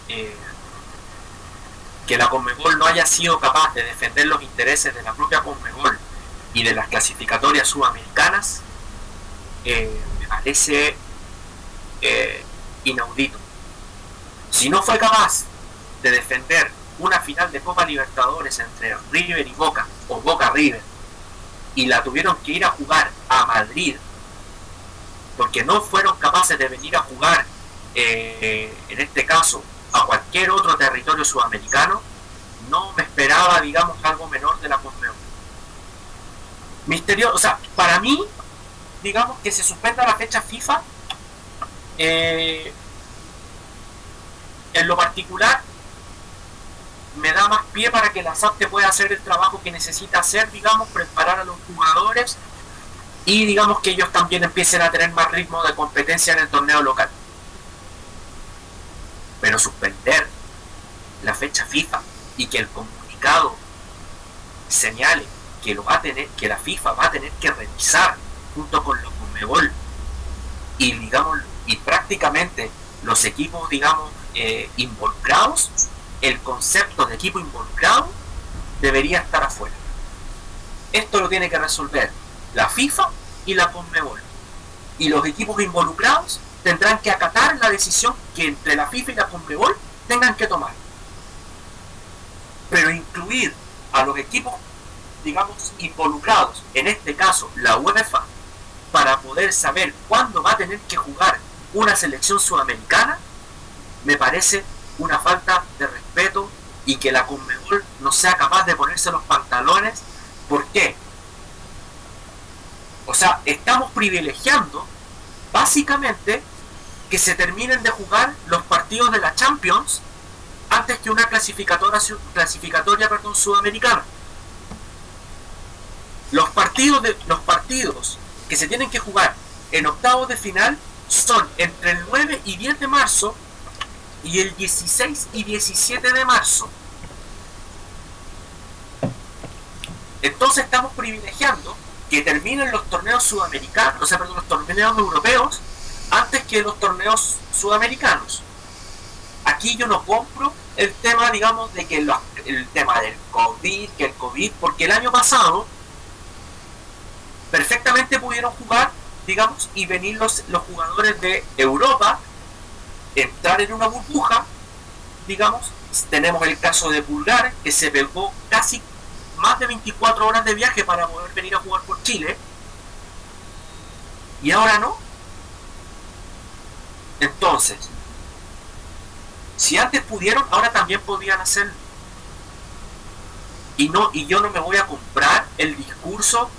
Eh, que la Conmebol no haya sido capaz de defender los intereses de la propia Conmebol y de las clasificatorias sudamericanas eh, me parece eh, inaudito. Si no fue capaz de defender una final de Copa Libertadores entre River y Boca o Boca River y la tuvieron que ir a jugar a Madrid porque no fueron capaces de venir a jugar, eh, en este caso, a cualquier otro territorio sudamericano, no me esperaba, digamos, algo menor de la Conmebol. Misterioso, o sea, para mí, digamos, que se suspenda la fecha FIFA, eh, en lo particular, me da más pie para que la SAP pueda hacer el trabajo que necesita hacer, digamos, preparar a los jugadores y digamos que ellos también empiecen a tener más ritmo de competencia en el torneo local. Pero suspender la fecha FIFA y que el comunicado señale que lo va a tener, que la FIFA va a tener que revisar junto con los Conmebol y digamos y prácticamente los equipos digamos eh, involucrados, el concepto de equipo involucrado debería estar afuera. Esto lo tiene que resolver la FIFA y la Conmebol. Y los equipos involucrados tendrán que acatar la decisión que entre la FIFA y la Conmebol tengan que tomar. Pero incluir a los equipos, digamos, involucrados, en este caso la UEFA, para poder saber cuándo va a tener que jugar una selección sudamericana, me parece una falta de respeto y que la Conmebol no sea capaz de ponerse los pantalones. ¿Por qué? O sea, estamos privilegiando básicamente que se terminen de jugar los partidos de la Champions antes que una clasificatoria, clasificatoria sudamericana. los partidos, de, los partidos que se tienen que jugar en octavos de final son entre el 9 y 10 de marzo y el 16 y 17 de marzo. Entonces estamos privilegiando que terminen los torneos sudamericanos, o sea, perdón, los torneos europeos antes que los torneos sudamericanos. Aquí yo no compro el tema, digamos, de que el tema del COVID, que el COVID, porque el año pasado perfectamente pudieron jugar, digamos, y venir los, los jugadores de Europa, entrar en una burbuja, digamos, tenemos el caso de Pulgar, que se pegó casi más de 24 horas de viaje para poder venir a jugar por Chile. Y ahora no. Entonces, si antes pudieron, ahora también podían hacerlo. Y no, y yo no me voy a comprar el discurso,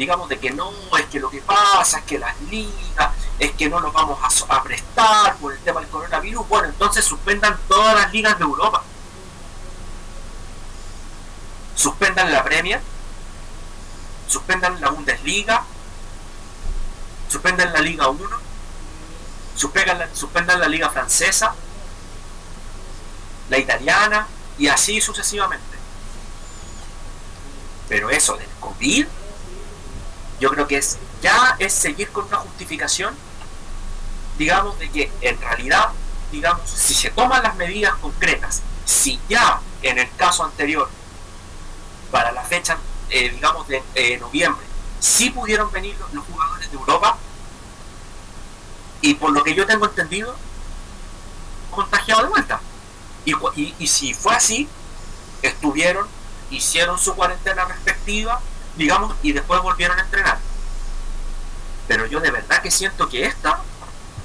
digamos, de que no, es que lo que pasa es que las ligas, es que no nos vamos a, prestar por el tema del coronavirus. Bueno, entonces suspendan todas las ligas de Europa suspendan la Premier, suspendan la Bundesliga, suspendan la Liga 1, suspendan la, suspendan la Liga Francesa, la italiana y así sucesivamente. Pero eso del COVID, yo creo que es ya es seguir con una justificación, digamos, de que en realidad, digamos, si se toman las medidas concretas, si ya en el caso anterior para la fecha, eh, digamos, de eh, noviembre, sí pudieron venir los, jugadores de Europa y por lo que yo tengo entendido, contagiado de vuelta. Y, y, si fue así, estuvieron, hicieron su cuarentena respectiva, digamos, y después volvieron a entrenar. Pero yo de verdad que siento que esta,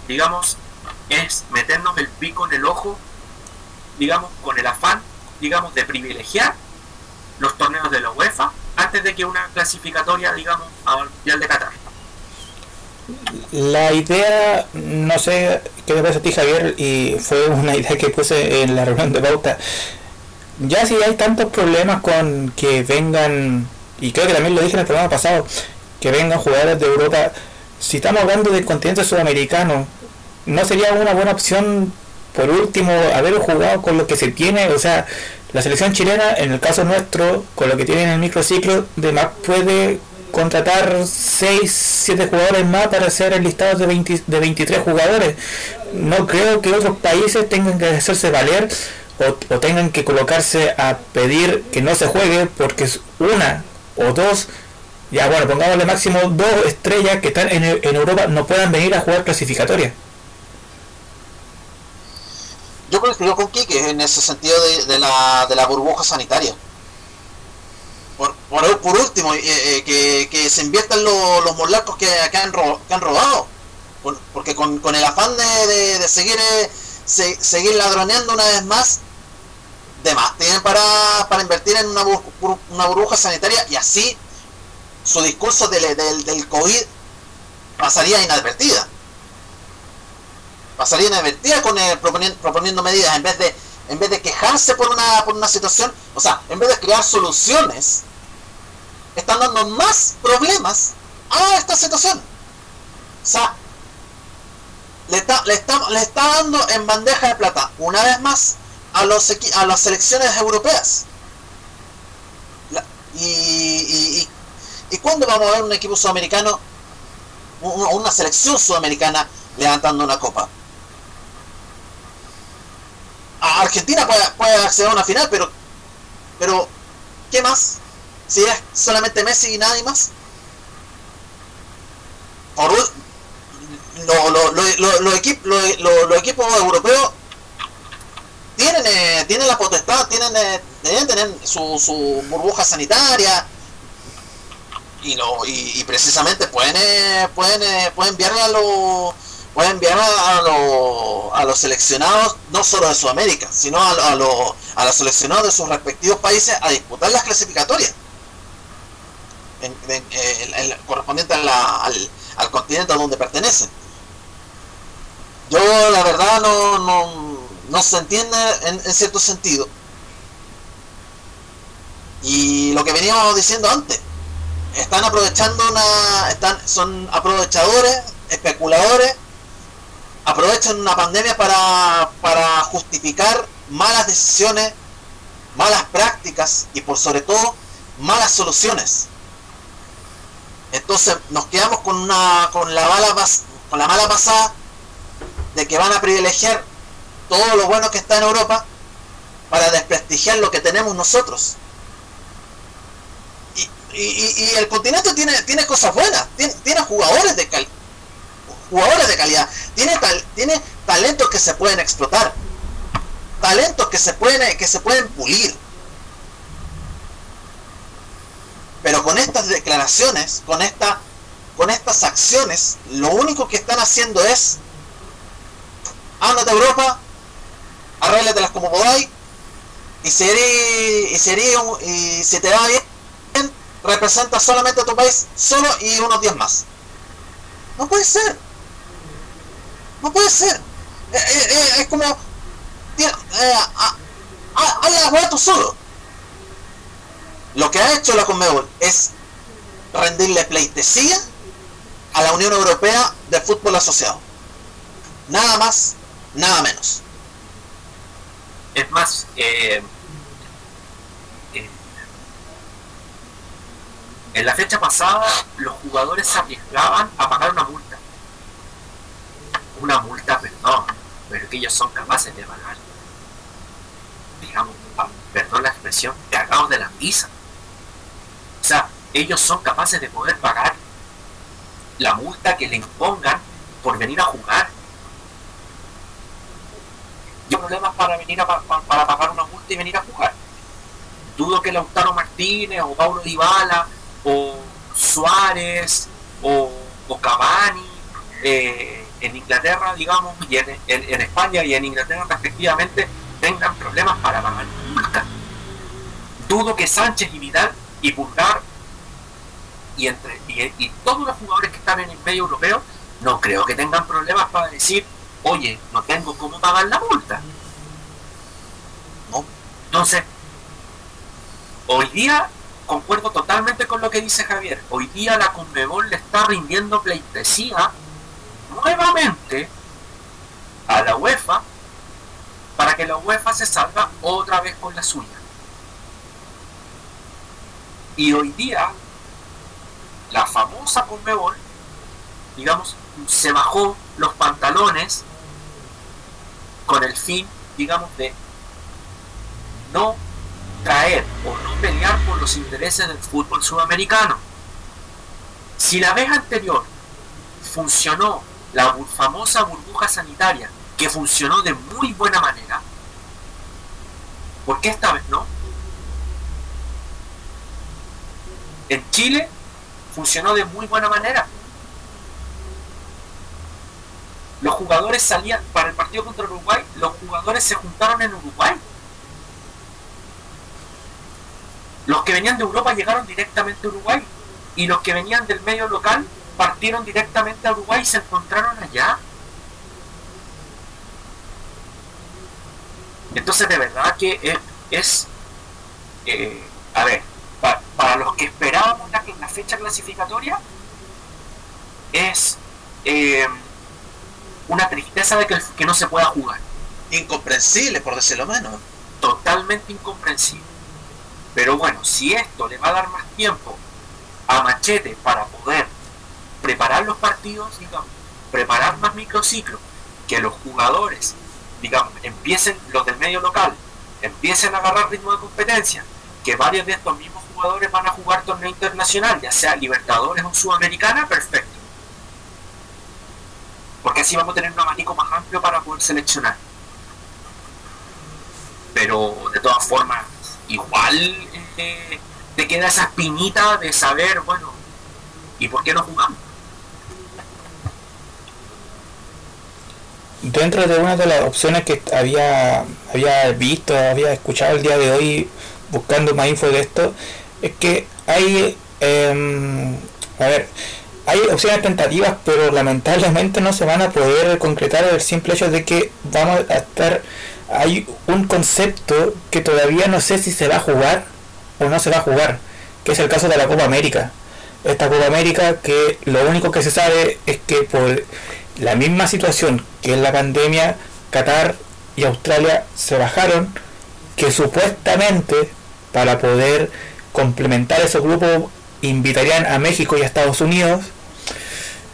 digamos, es meternos el pico en el ojo, digamos, con el afán, digamos, de privilegiar los torneos de la UEFA antes de que una clasificatoria, digamos, al Mundial de Qatar. La idea, no sé qué te parece a ti Javier, y fue una idea que puse en la reunión de Bauta. Ya si hay tantos problemas con que vengan, y creo que también lo dije en el programa pasado, que vengan jugadores de Europa, si estamos hablando del continente sudamericano, ¿no sería una buena opción por último haber jugado con lo que se tiene? O sea, la selección chilena, en el caso nuestro, con lo que tiene en el microciclo, de más puede contratar 6, 7 jugadores más para hacer el listado de, 20, de 23 jugadores. No creo que otros países tengan que hacerse valer o, tengan que colocarse a pedir que no se juegue porque es una o dos, ya bueno, pongámosle máximo dos estrellas que están en, en Europa no puedan venir a jugar clasificatoria yo coincido con Kike en ese sentido de, la, de la burbuja sanitaria. Por, por, último, eh, eh, que, se inviertan los molacos que, que, han, que han robado. porque con, el afán de, seguir eh, seguir ladroneando una vez más, de más tienen para, para invertir en una, burbuja sanitaria y así su discurso del COVID pasaría inadvertida. Pasaría inadvertida con el, proponiendo, proponiendo, medidas en vez de en vez de quejarse por una por una situación o sea en vez de crear soluciones están dando más problemas a esta situación. O sea le está, le está, le está dando en bandeja de plata una vez más a los a las selecciones europeas y, y, y, cuándo vamos a ver un equipo sudamericano una selección sudamericana levantando una copa Argentina puede, acceder a una final, pero, pero ¿qué más? Si es solamente Messi y nadie más. Por, los equipos europeos tienen, eh, tienen la potestad, tienen, eh, deben tener su, su burbuja sanitaria y, lo, y, precisamente pueden, eh, pueden, pueden enviarle a los puede enviar a, a, los seleccionados, no solo de Sudamérica, sino a, a, a los seleccionados de sus respectivos países a disputar las clasificatorias en, correspondiente al, al, continente a donde pertenecen. Yo la verdad no, no, no se entiende en, en cierto sentido. Y lo que veníamos diciendo antes, están aprovechando una, están, son aprovechadores, especuladores, aprovechan una pandemia para, para justificar malas decisiones, malas prácticas y por sobre todo malas soluciones. Entonces nos quedamos con una con la con la mala pasada de que van a privilegiar todo lo bueno que está en Europa para desprestigiar lo que tenemos nosotros. Y, el continente tiene, tiene cosas buenas, tiene, jugadores de jugadores de calidad, tiene, tal, tiene talentos que se pueden explotar, talentos que se pueden, que se pueden pulir. Pero con estas declaraciones, con esta, con estas acciones, lo único que están haciendo es ándate a Europa, arréglatelas como podáis, y si, y, y si te va bien, representa solamente a tu país solo y unos días más. No puede ser. No puede ser. Eh, eh, eh, es como... la hueá tú solo. Lo que ha hecho la Conmebol es rendirle pleitesía a la Unión Europea de Fútbol Asociado. Nada más, nada menos. Es más, eh, En la fecha pasada, los jugadores se arriesgaban a pagar una multa. Una multa, perdón, pero que ellos son capaces de pagar. Digamos, perdón la expresión, cagados de la pizza. O sea, ellos son capaces de poder pagar la multa que le impongan por venir a jugar. Yo problemas para venir a, para pagar una multa y venir a jugar. Dudo que Lautaro Martínez o Paulo Dybala o Suárez o, o Cavani eh, en Inglaterra, digamos, y en, España y en Inglaterra respectivamente tengan problemas para pagar multa. Dudo que Sánchez y Vidal y Pulgar y, entre, y, todos los jugadores que están en el medio europeo no creo que tengan problemas para decir, oye, no tengo cómo pagar la multa. No. Entonces, hoy día concuerdo totalmente con lo que dice Javier. Hoy día la Conmebol le está rindiendo pleitesía nuevamente a la UEFA para que la UEFA se salga otra vez con la suya. Y hoy día la famosa Conmebol, digamos, se bajó los pantalones con el fin, digamos, de no traer o no pelear por los intereses del fútbol sudamericano. Si la vez anterior funcionó la famosa burbuja sanitaria, que funcionó de muy buena manera, ¿por qué esta vez no? En Chile funcionó de muy buena manera. Los jugadores salían, para el partido contra Uruguay, los jugadores se juntaron en Uruguay Los que venían de Europa llegaron directamente a Uruguay y los que venían del medio local partieron directamente a Uruguay y se encontraron allá. Entonces de verdad que es, eh, a ver, para, los que esperábamos la, la fecha clasificatoria, es eh, una tristeza de que, que no se pueda jugar. Incomprensible, por decirlo menos. Totalmente incomprensible. Pero bueno, si esto le va a dar más tiempo a Machete para poder preparar los partidos, digamos, preparar más microciclos, que los jugadores, digamos, empiecen, los del medio local, empiecen a agarrar ritmo de competencia, que varios de estos mismos jugadores van a jugar torneo internacional, ya sea Libertadores o Sudamericana, perfecto. Porque así vamos a tener un abanico más amplio para poder seleccionar. Pero de todas formas, igual eh, te queda esa espinita de saber, bueno, ¿y por qué no jugamos? Dentro de una de las opciones que había, había visto, había escuchado el día de hoy buscando más info de esto, es que hay, em, a ver, hay opciones tentativas, pero lamentablemente no se van a poder concretar el simple hecho de que vamos a estar hay un concepto que todavía no sé si se va a jugar o no se va a jugar, que es el caso de la Copa América. esta Copa América que lo único que se sabe es que por la misma situación que es la pandemia, Qatar y Australia se bajaron, que supuestamente para poder complementar ese grupo invitarían a México y a Estados Unidos.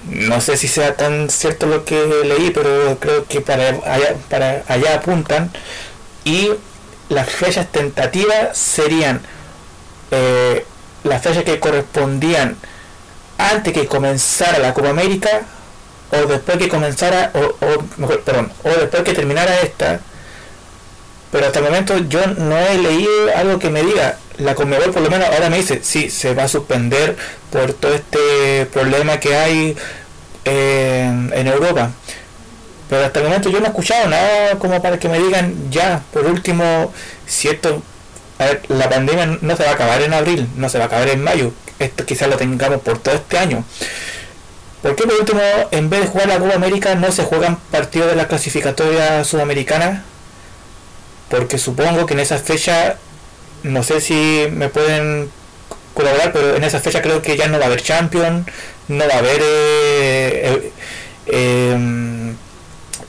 No sé si sea tan cierto lo que leí, pero creo que para allá, para allá apuntan. Y las fechas tentativas serían eh, las fechas que correspondían antes que comenzara la Copa América o después que comenzara o, perdón, o después que terminara esta pero hasta el momento yo no he leído algo que me diga la Conmebol por lo menos ahora me dice sí se va a suspender por todo este problema que hay eh, en Europa pero hasta el momento yo no he escuchado nada como para que me digan ya por último cierto a ver, la pandemia no se va a acabar en abril no se va a acabar en mayo esto quizás lo tengamos por todo este año ¿Por qué por último, en vez de jugar la Copa América, no se juegan partidos de la clasificatoria sudamericana? Porque supongo que en esa fecha, no sé si me pueden colaborar, pero en esa fecha creo que ya no va a haber Champions, no va a haber eh, em,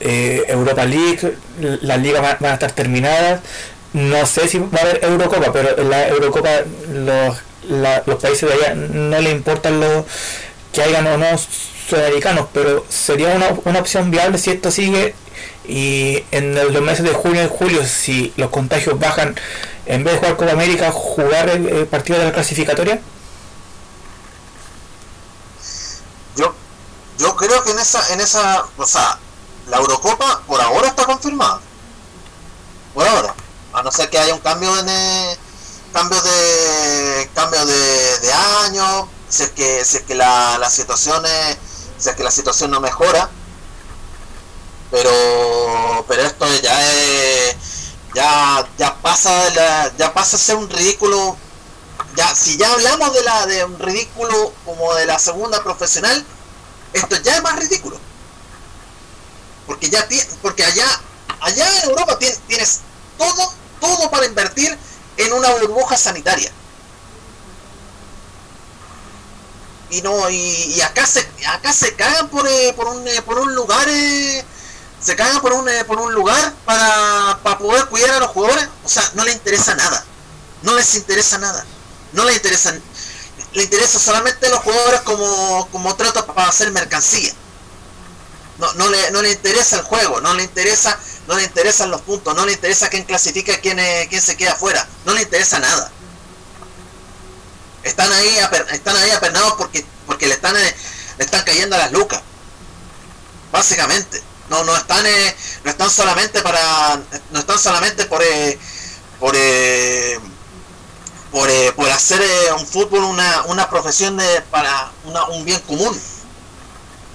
eh, Europa League, las ligas van, a estar terminadas. No sé si va a haber Eurocopa, pero la Eurocopa los, los países de allá no le importan los que hayan o no sudamericanos, pero sería una, una opción viable si esto sigue y en los meses de junio y julio, si los contagios bajan, en vez de jugar Copa América, jugar el, partido de la clasificatoria? Yo, yo creo que en esa, en esa, o sea, la Eurocopa por ahora está confirmada. Por ahora. A no ser que haya un cambio en el, cambio de cambio de, año, si es que, si es que la, la situación si es que la situación no mejora pero pero esto ya es ya ya pasa ya pasa a ser un ridículo. Ya si ya hablamos de la de un ridículo como de la segunda profesional esto ya es más ridículo. Porque ya porque allá allá en Europa tienes todo todo para invertir en una burbuja sanitaria. Y no y, acá se acá se cagan por, eh, por un eh, por un lugar eh, se cagan por un por un lugar para, para poder cuidar a los jugadores o sea no le interesa nada. No les interesa nada. No le interesan le interesa solamente a los jugadores como como trato para hacer mercancía. No, no le no le interesa el juego no le interesa no le interesan los puntos no le interesa quién clasifica quién quién se queda afuera no le interesa nada. Están ahí están ahí apernados porque porque le están eh, le están cayendo a las lucas básicamente no no están eh, no están solamente para no están solamente por eh, por por, por hacer un fútbol una, una profesión para un bien común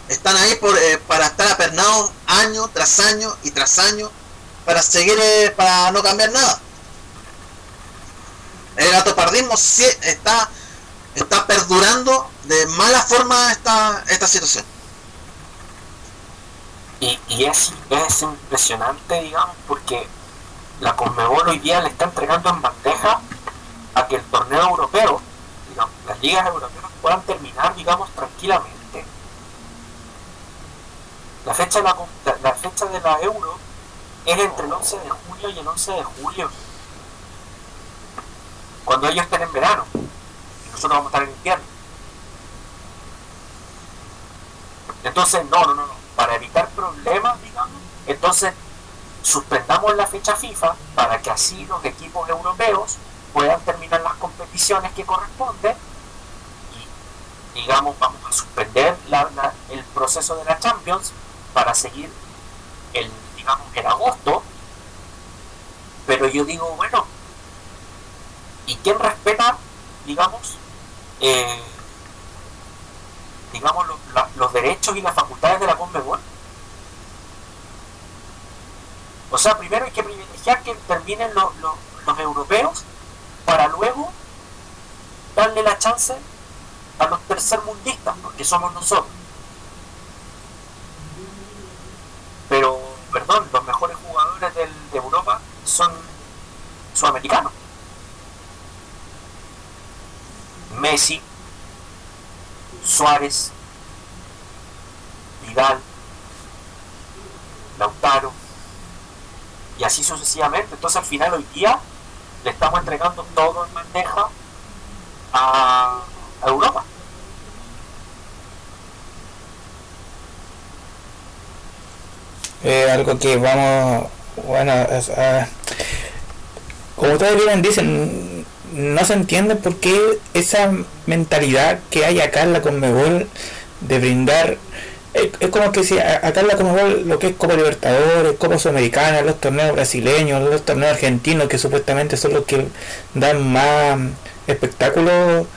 están ahí por, para estar apernados año tras año y tras año para seguir para no cambiar nada el atopardismo sí está está perdurando de mala forma esta, esta situación. Y, y es, es impresionante, digamos, porque la Conmebol hoy día le está entregando en bandeja a que el torneo europeo, digamos, las ligas europeas puedan terminar, digamos, tranquilamente. La fecha de la, de la Euro es entre el 11 de junio y el 11 de julio, cuando ellos estén en verano nosotros vamos a estar en invierno. Entonces, no, no, no, no. Para evitar problemas, digamos, entonces suspendamos la fecha FIFA para que así los equipos europeos puedan terminar las competiciones que corresponden y, digamos, vamos a suspender el proceso de la Champions para seguir el, digamos, en agosto. Pero yo digo, bueno, ¿y quién respeta, digamos, eh, digamos, los derechos y las facultades de la Conmebol. O sea, primero hay que privilegiar que terminen los europeos para luego darle la chance a los tercermundistas, porque somos nosotros. Pero, perdón, los mejores jugadores de Europa son sudamericanos. Messi, Suárez, Vidal, Lautaro, y así sucesivamente. Entonces al final hoy día le estamos entregando todo en bandeja a, Europa. Eh, algo que vamos, bueno, como ustedes bien dicen, no se entiende por qué esa mentalidad que hay acá en la Conmebol de brindar es, como que si acá en la Conmebol lo que es Copa Libertadores, Copa Sudamericana, los torneos brasileños, los torneos argentinos que supuestamente son los que dan más espectáculos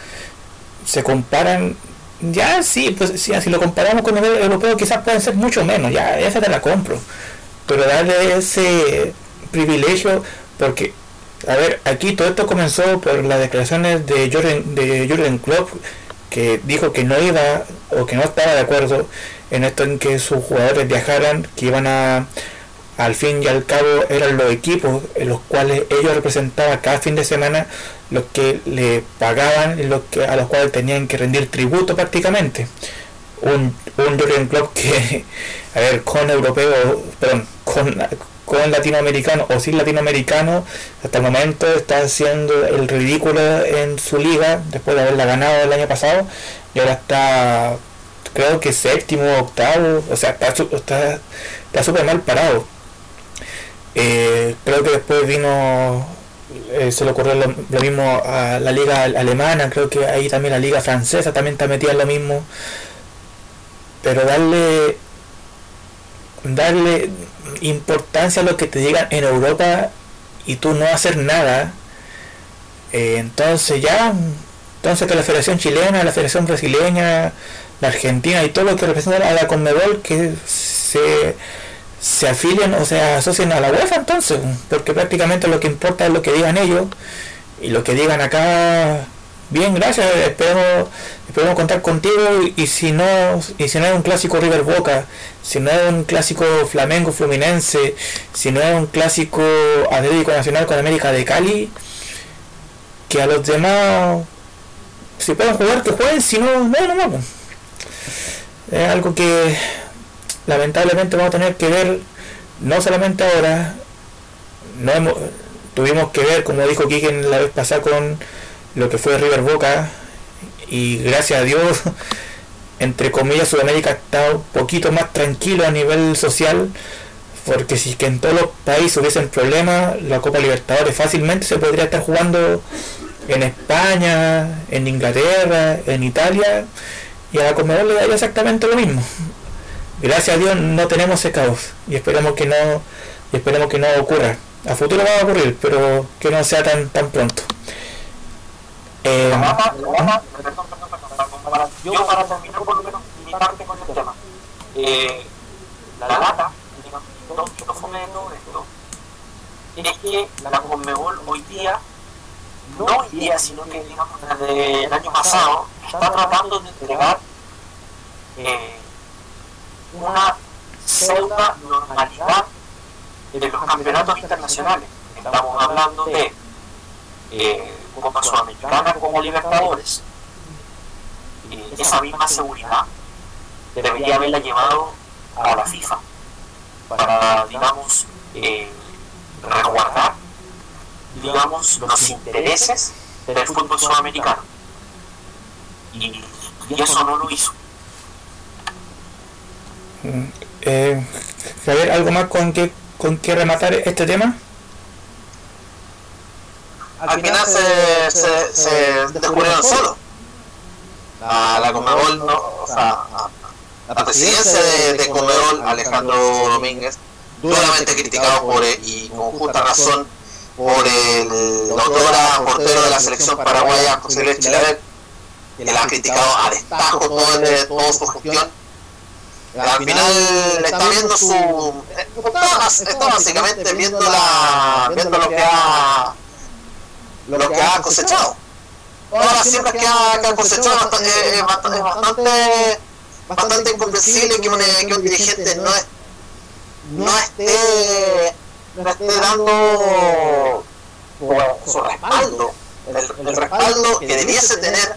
se comparan ya sí, pues si, si lo comparamos con el europeo quizás pueden ser mucho menos, ya esa te la compro. Pero darle ese privilegio, porque, a ver, aquí todo esto comenzó por las declaraciones de Jürgen, de Jürgen Klopp, que dijo que no iba o que no estaba de acuerdo en esto en que sus jugadores viajaran, que iban a, al fin y al cabo eran los equipos en los cuales ellos representaban cada fin de semana los que le pagaban y los que, a los cuales tenían que rendir tributo prácticamente. Un, un Jurgen Klopp que, a ver, con europeo, perdón, con, con latinoamericano o sin latinoamericano, hasta el momento está haciendo el ridículo en su liga, después de haberla ganado el año pasado, y ahora está, creo que séptimo, octavo, o sea, está está, está súper mal parado. Eh, creo que después vino eh, se le ocurrió lo, mismo a la liga alemana, creo que ahí también la liga francesa también está metida en lo mismo. Pero darle darle importancia lo que te digan en Europa y tú no hacer nada, eh, entonces ya, entonces que la Federación Chilena, la Federación Brasileña, la Argentina y todo lo que representa a la Conmebol que se se afilian o se asocian a la UEFA entonces, porque prácticamente lo que importa es lo que digan ellos y lo que digan acá. Bien, gracias, espero esperemos contar contigo y, si no y si no es un clásico River Boca, si no es un clásico Flamengo Fluminense, si no es un clásico Atlético Nacional con América de Cali, que a los demás si pueden jugar que jueguen, si no, no, no, no. Es algo que lamentablemente vamos a tener que ver, no solamente ahora, no hemos, tuvimos que ver, como dijo Kiken la vez pasada, con lo que fue River Boca, y gracias a Dios, entre comillas, Sudamérica está un poquito más tranquilo a nivel social, porque si que en todos los países hubiesen problemas, la Copa Libertadores fácilmente se podría estar jugando en España, en Inglaterra, en Italia, y a la Conmebol le daría exactamente lo mismo. Gracias a Dios no tenemos ese caos y esperemos que no esperemos que no ocurra. A futuro va a ocurrir pero que no sea tan tan pronto eh, yo para terminar por lo menos mi parte con el tema eh, la lata digamos, que todo esto es que la Conmebol hoy día no hoy día sino que digamos desde el año pasado está tratando de entregar eh, una pseudo normalidad de los campeonatos internacionales. Estamos hablando de eh, Copa Sudamericana como Libertadores. Esa misma seguridad debería haberla llevado a la FIFA para, digamos, eh, resguardar, digamos, los intereses del fútbol sudamericano. y eso no lo hizo. Eh, Javier, ¿algo más con que, con que rematar este tema? Al final se, se, se descubrieron solo. La, la Comebol, no, o sea, la presidencia de, de Comebol, Alejandro Domínguez, duramente criticado por, y con justa razón por el doctora portero de la selección paraguaya, José Luis Chilaver, que la ha criticado a destajo todo, toda su gestión. al final está viendo su está, básicamente viendo la viendo lo que ha lo que ha cosechado. todas las siembras que ha, que ha cosechado es bastante, bastante bastante incomprensible que un, que un dirigente no es, no esté no esté dando su respaldo el, el respaldo que debiese tener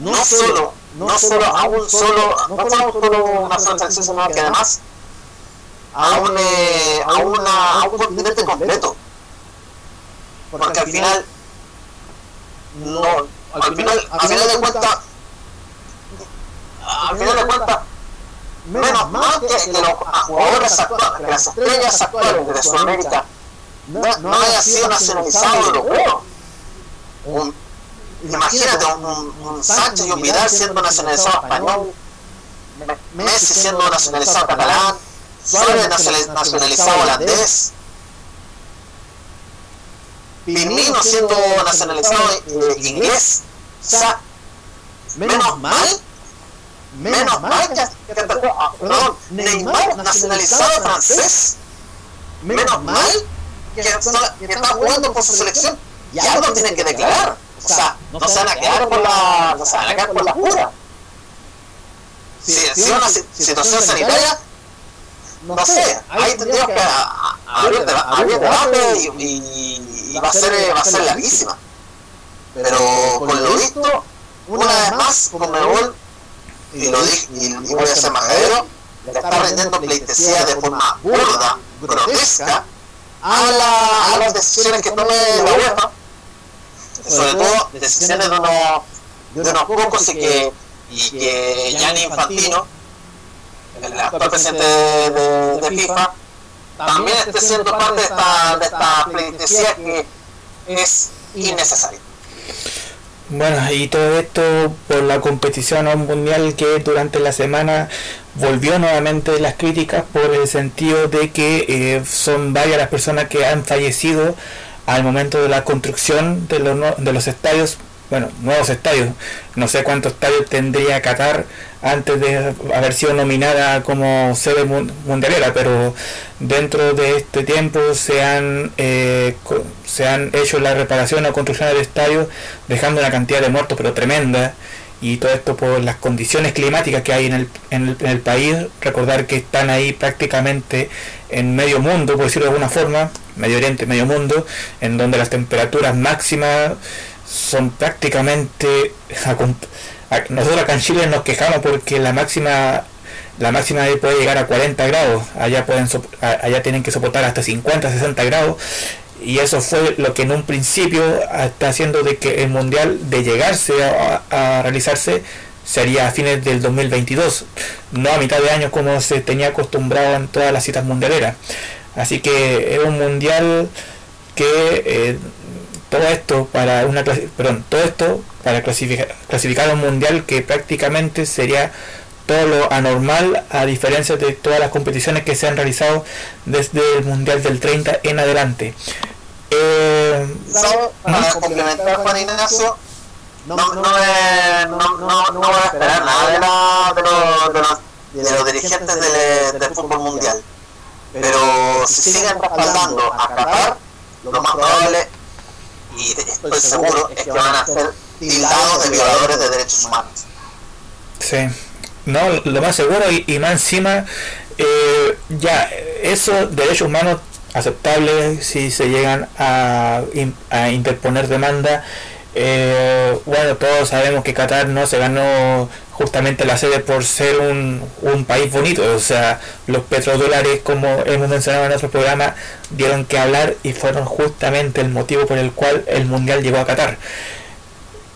no solo no solo a un solo, no solo, solo una sola selección, sino que además a un, eh, a, una, a un continente completo. Porque al final, no, al final, al final de cuentas, al final de cuentas, menos mal que, que los jugadores actuales, que las estrellas actuales de Sudamérica no, no haya sido nacionalizado europeo. Un, imagínate un, un, un Sánchez y un Vidal siendo nacionalizado español, Messi siendo nacionalizado catalán, Suárez nacionalizado holandés, Firmino siendo nacionalizado eh, inglés. O sea, menos mal, menos mal que, perdón, Neymar nacionalizado francés. Menos mal que, está jugando por su selección y algo tienen que declarar. O sea, no se van a quedar por la, no se van a quedar por la pura. Si, si una situación sanitaria, no sé, ahí tendríamos que abrir, debate y, y, va a ser, va a ser larguísima. Pero con lo visto, una vez más, con Mebol, y lo dije, y, voy a ser majadero, le está rendiendo pleitesía de forma burda, grotesca, a, la, a las decisiones que tome la UEFA, sobre todo decisiones de unos, de unos pocos y que, y que Gianni Infantino, el actual presidente de, de, FIFA, también esté siendo parte de esta, de esta pleitesía que es innecesaria. Bueno, y todo esto por la competición a un mundial que durante la semana volvió nuevamente las críticas por el sentido de que eh, son varias las personas que han fallecido al momento de la construcción de los, de los estadios, bueno, nuevos estadios. No sé cuántos estadios tendría Qatar antes de haber sido nominada como sede mundialera, pero dentro de este tiempo se han, eh, se han hecho la reparación o construcción del estadio, dejando una cantidad de muertos, pero tremenda y todo esto por las condiciones climáticas que hay en el, en el, país. Recordar que están ahí prácticamente en medio mundo, por decirlo de alguna forma, Medio Oriente, medio mundo, en donde las temperaturas máximas son prácticamente... Nosotros acá en Chile nos quejamos porque la máxima la máxima puede llegar a 40 grados, allá pueden allá tienen que soportar hasta 50, 60 grados y eso fue lo que en un principio está haciendo de que el mundial de llegarse a, realizarse sería a fines del 2022, no a mitad de año como se tenía acostumbrado en todas las citas mundialeras. Así que es un mundial que eh, todo esto para una perdón, todo esto para clasificar, clasificar un mundial que prácticamente sería todo lo anormal a diferencia de todas las competiciones que se han realizado desde el mundial del 30 en adelante. Eh, para complementar Juan Ignacio, no, no, no, no, no, voy a esperar nada de, la, de, los, de, los, de los dirigentes del, del fútbol mundial. Pero si siguen respaldando a Qatar, lo más probable, y estoy seguro, es que van a ser tildados de violadores de derechos humanos. Sí, no, lo más seguro, y, y más encima, eh, ya, esos derechos humanos aceptable si se llegan a, a interponer demanda. Eh, bueno, todos sabemos que Qatar no se ganó justamente la sede por ser un, un país bonito, o sea, los petrodólares, como hemos mencionado en nuestro programa, dieron que hablar y fueron justamente el motivo por el cual el Mundial llegó a Qatar.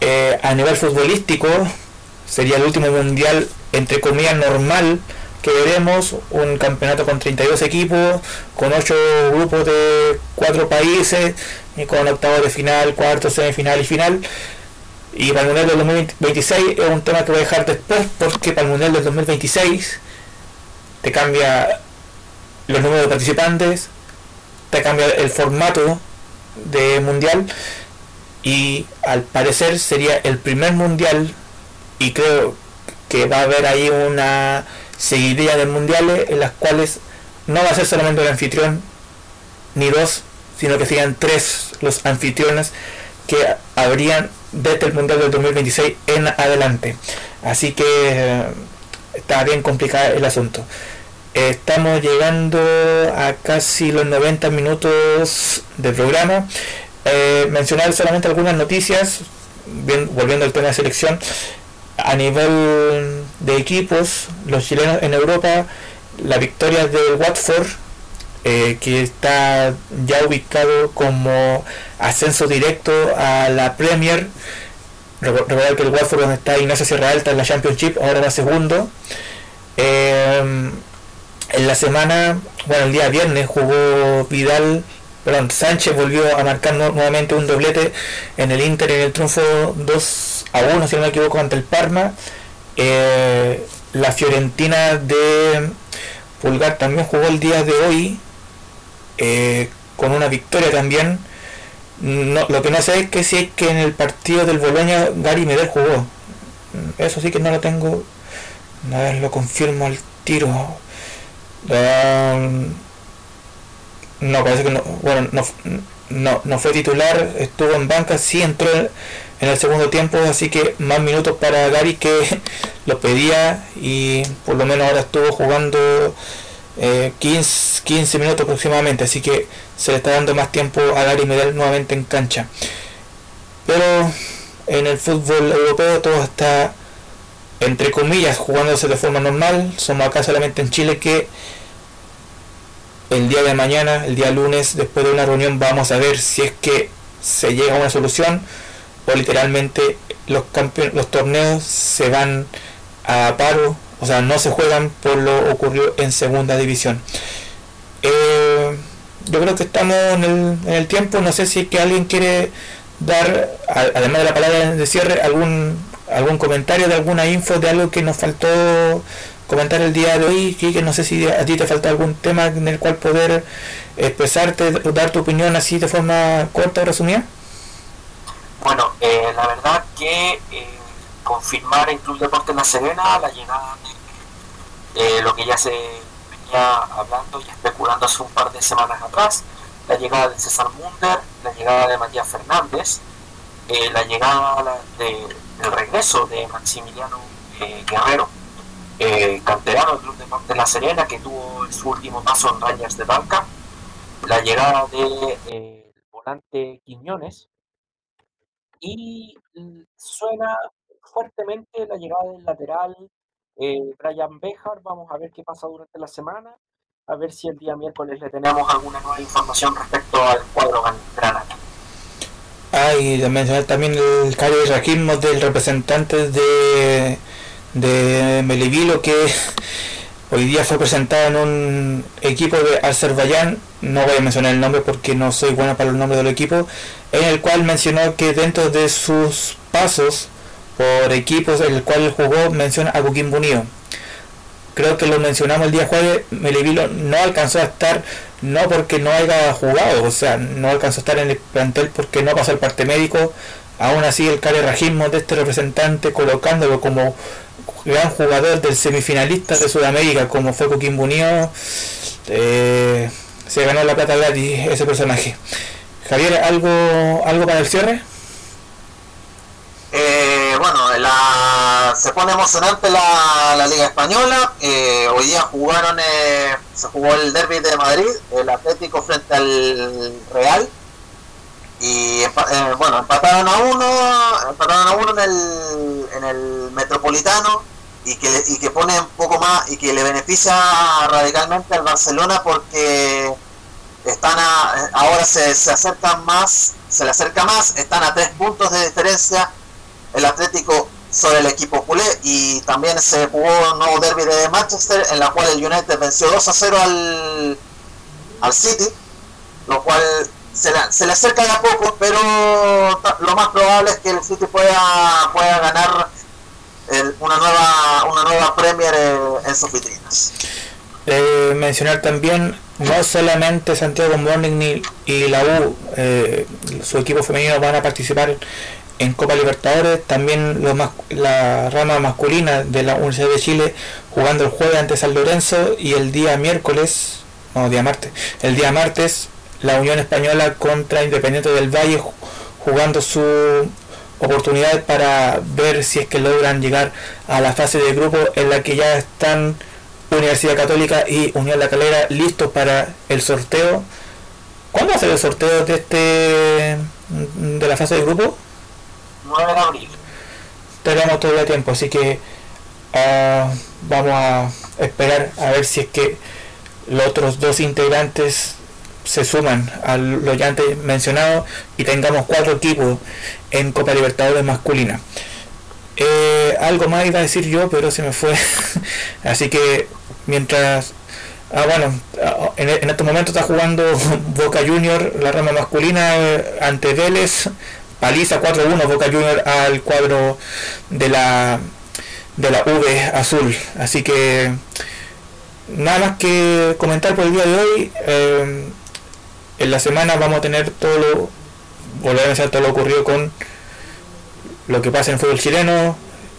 Eh, a nivel futbolístico, sería el último Mundial, entre comillas, normal que veremos un campeonato con 32 equipos, con 8 grupos de 4 países, y con octavos de final, cuarto, semifinal y final. Y para el Mundial del 2026 es un tema que voy a dejar después porque para el Mundial del 2026 te cambia los números de participantes, te cambia el formato de mundial y al parecer sería el primer mundial y creo que va a haber ahí una seguiría de mundiales en las cuales no va a ser solamente un anfitrión ni dos, sino que serían tres los anfitriones que habrían desde el Mundial del 2026 en adelante. Así que eh, está bien complicado el asunto. Estamos llegando a casi los 90 minutos del programa. Eh, mencionar solamente algunas noticias, bien, volviendo al tema de selección. a nivel de equipos, los chilenos en Europa, la victoria del Watford, eh, que está ya ubicado como ascenso directo a la Premier. Recordar que el Watford donde está Ignacio Sierra Alta en la Championship, ahora va segundo. Eh, en la semana, bueno, el día viernes jugó Vidal, perdón, Sánchez volvió a marcar nuevamente un doblete en el Inter en el triunfo 2 a 1, si no me equivoco, ante el Parma. Eh, la Fiorentina de Pulgar también jugó el día de hoy eh, con una victoria también. No, lo que no sé es que si es que en el partido del Boloña Gary Medel jugó. Eso sí que no lo tengo. A ver, lo confirmo al tiro. no, parece que no. Bueno, no, no, fue titular, estuvo en banca, sí entró en el segundo tiempo, así que más minutos para Gary que lo pedía y por lo menos ahora estuvo jugando 15, eh, 15 minutos aproximadamente, así que se le está dando más tiempo a Gary Medel nuevamente en cancha. Pero en el fútbol europeo todo está entre comillas jugándose de forma normal. Somos acá solamente en Chile que el día de mañana, el día lunes, después de una reunión, vamos a ver si es que se llega a una solución o literalmente los, los torneos se van a paro, o sea, no se juegan por lo ocurrió en segunda división. Eh, yo creo que estamos en el, en el tiempo, no sé si que alguien quiere dar, además de la palabra de cierre, algún algún comentario de alguna info de algo que nos faltó comentar el día de hoy, que no sé si a ti te falta algún tema en el cual poder expresarte, dar tu opinión así de forma corta o resumida. Bueno, eh, la verdad que eh, confirmar en Club Deportes La Serena la llegada de lo que ya se venía hablando y especulando hace un par de semanas atrás, la llegada de César Munder, la llegada de Matías Fernández, eh, la llegada de el regreso de Maximiliano eh, Guerrero, eh, canterano del Club de La Serena, que tuvo su último paso en Rangers de Banca, la llegada de eh, volante Quiñones, y suena fuertemente la llegada del lateral Brian Bejar. Vamos a ver qué pasa durante la semana, a ver si el día miércoles le tenemos alguna nueva información respecto al cuadro granate. Ah, y mencionar también el carioraquismo del representante de, de Melivilo que hoy día fue presentado en un equipo de Azerbaiyán, no voy a mencionar el nombre porque no soy buena para el nombre del equipo, en el cual mencionó que dentro de sus pasos por equipos el cual jugó menciona a Coquimbo Unido creo que lo mencionamos el día jueves, Melivilo no alcanzó a estar, no porque no haya jugado, o sea, no alcanzó a estar en el plantel porque no pasó el parte médico, aún así el carerrajismo de este representante colocándolo como gran jugador del semifinalista de Sudamérica como fue Coquimbo Unido, eh, se ganó la plata gratis ese personaje. Javier, ¿algo, algo para el cierre? Eh, bueno, se pone emocionante la, Liga Española. Eh, hoy día jugaron, eh, se jugó el derby de Madrid, el Atlético frente al Real. Y bueno, empataron a uno, empataron a uno en el, en el Metropolitano y que, y que pone un poco más y que le beneficia radicalmente al Barcelona porque están ahora se, se acercan más, se le acerca más, están a tres puntos de diferencia el Atlético sobre el equipo culé y también se jugó un nuevo derby de Manchester en la cual el United venció 2 a 0 al, al City, lo cual se le, se le acerca de a poco, pero lo más probable es que el City pueda, pueda ganar una nueva una nueva Premier en, sus vitrinas. Eh, mencionar también no solamente Santiago Morning y la U, eh, su equipo femenino van a participar en Copa Libertadores, también la rama masculina de la Universidad de Chile jugando el jueves ante San Lorenzo y el día miércoles, no, día martes, el día martes la Unión Española contra Independiente del Valle jugando su oportunidad para ver si es que logran llegar a la fase de grupo en la que ya están Universidad Católica y Unión La Calera listos para el sorteo. ¿Cuándo va a ser el sorteo de este de la fase de grupo? 9 de abril. tenemos todavía tiempo, así que ah, vamos a esperar a ver si es que los otros dos integrantes se suman a lo ya antes mencionado y tengamos cuatro equipos en Copa Libertadores masculina. Eh, algo más iba a decir yo, pero se me fue. Así que mientras... Ah, bueno, ah, en, en estos momentos está jugando Boca Junior, la rama masculina, eh, ante Vélez. Paliza 4-1 Boca Junior al cuadro de la de la V azul. Así que nada más que comentar por el día de hoy. Eh, en la semana vamos a tener todo lo, volver a hacer todo lo ocurrido con lo que pase en el fútbol chileno,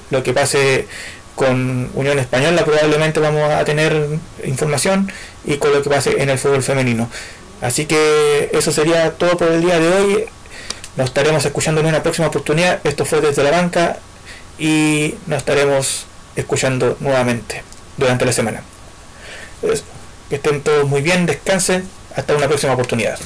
lo que pase con Unión Española, probablemente vamos a tener información y con lo que pase en el fútbol femenino. Así que eso sería todo por el día de hoy. Nos estaremos escuchando en una próxima oportunidad. Esto fue desde la banca y nos estaremos escuchando nuevamente durante la semana. Que estén todos muy bien, descansen. Hasta una próxima oportunidad.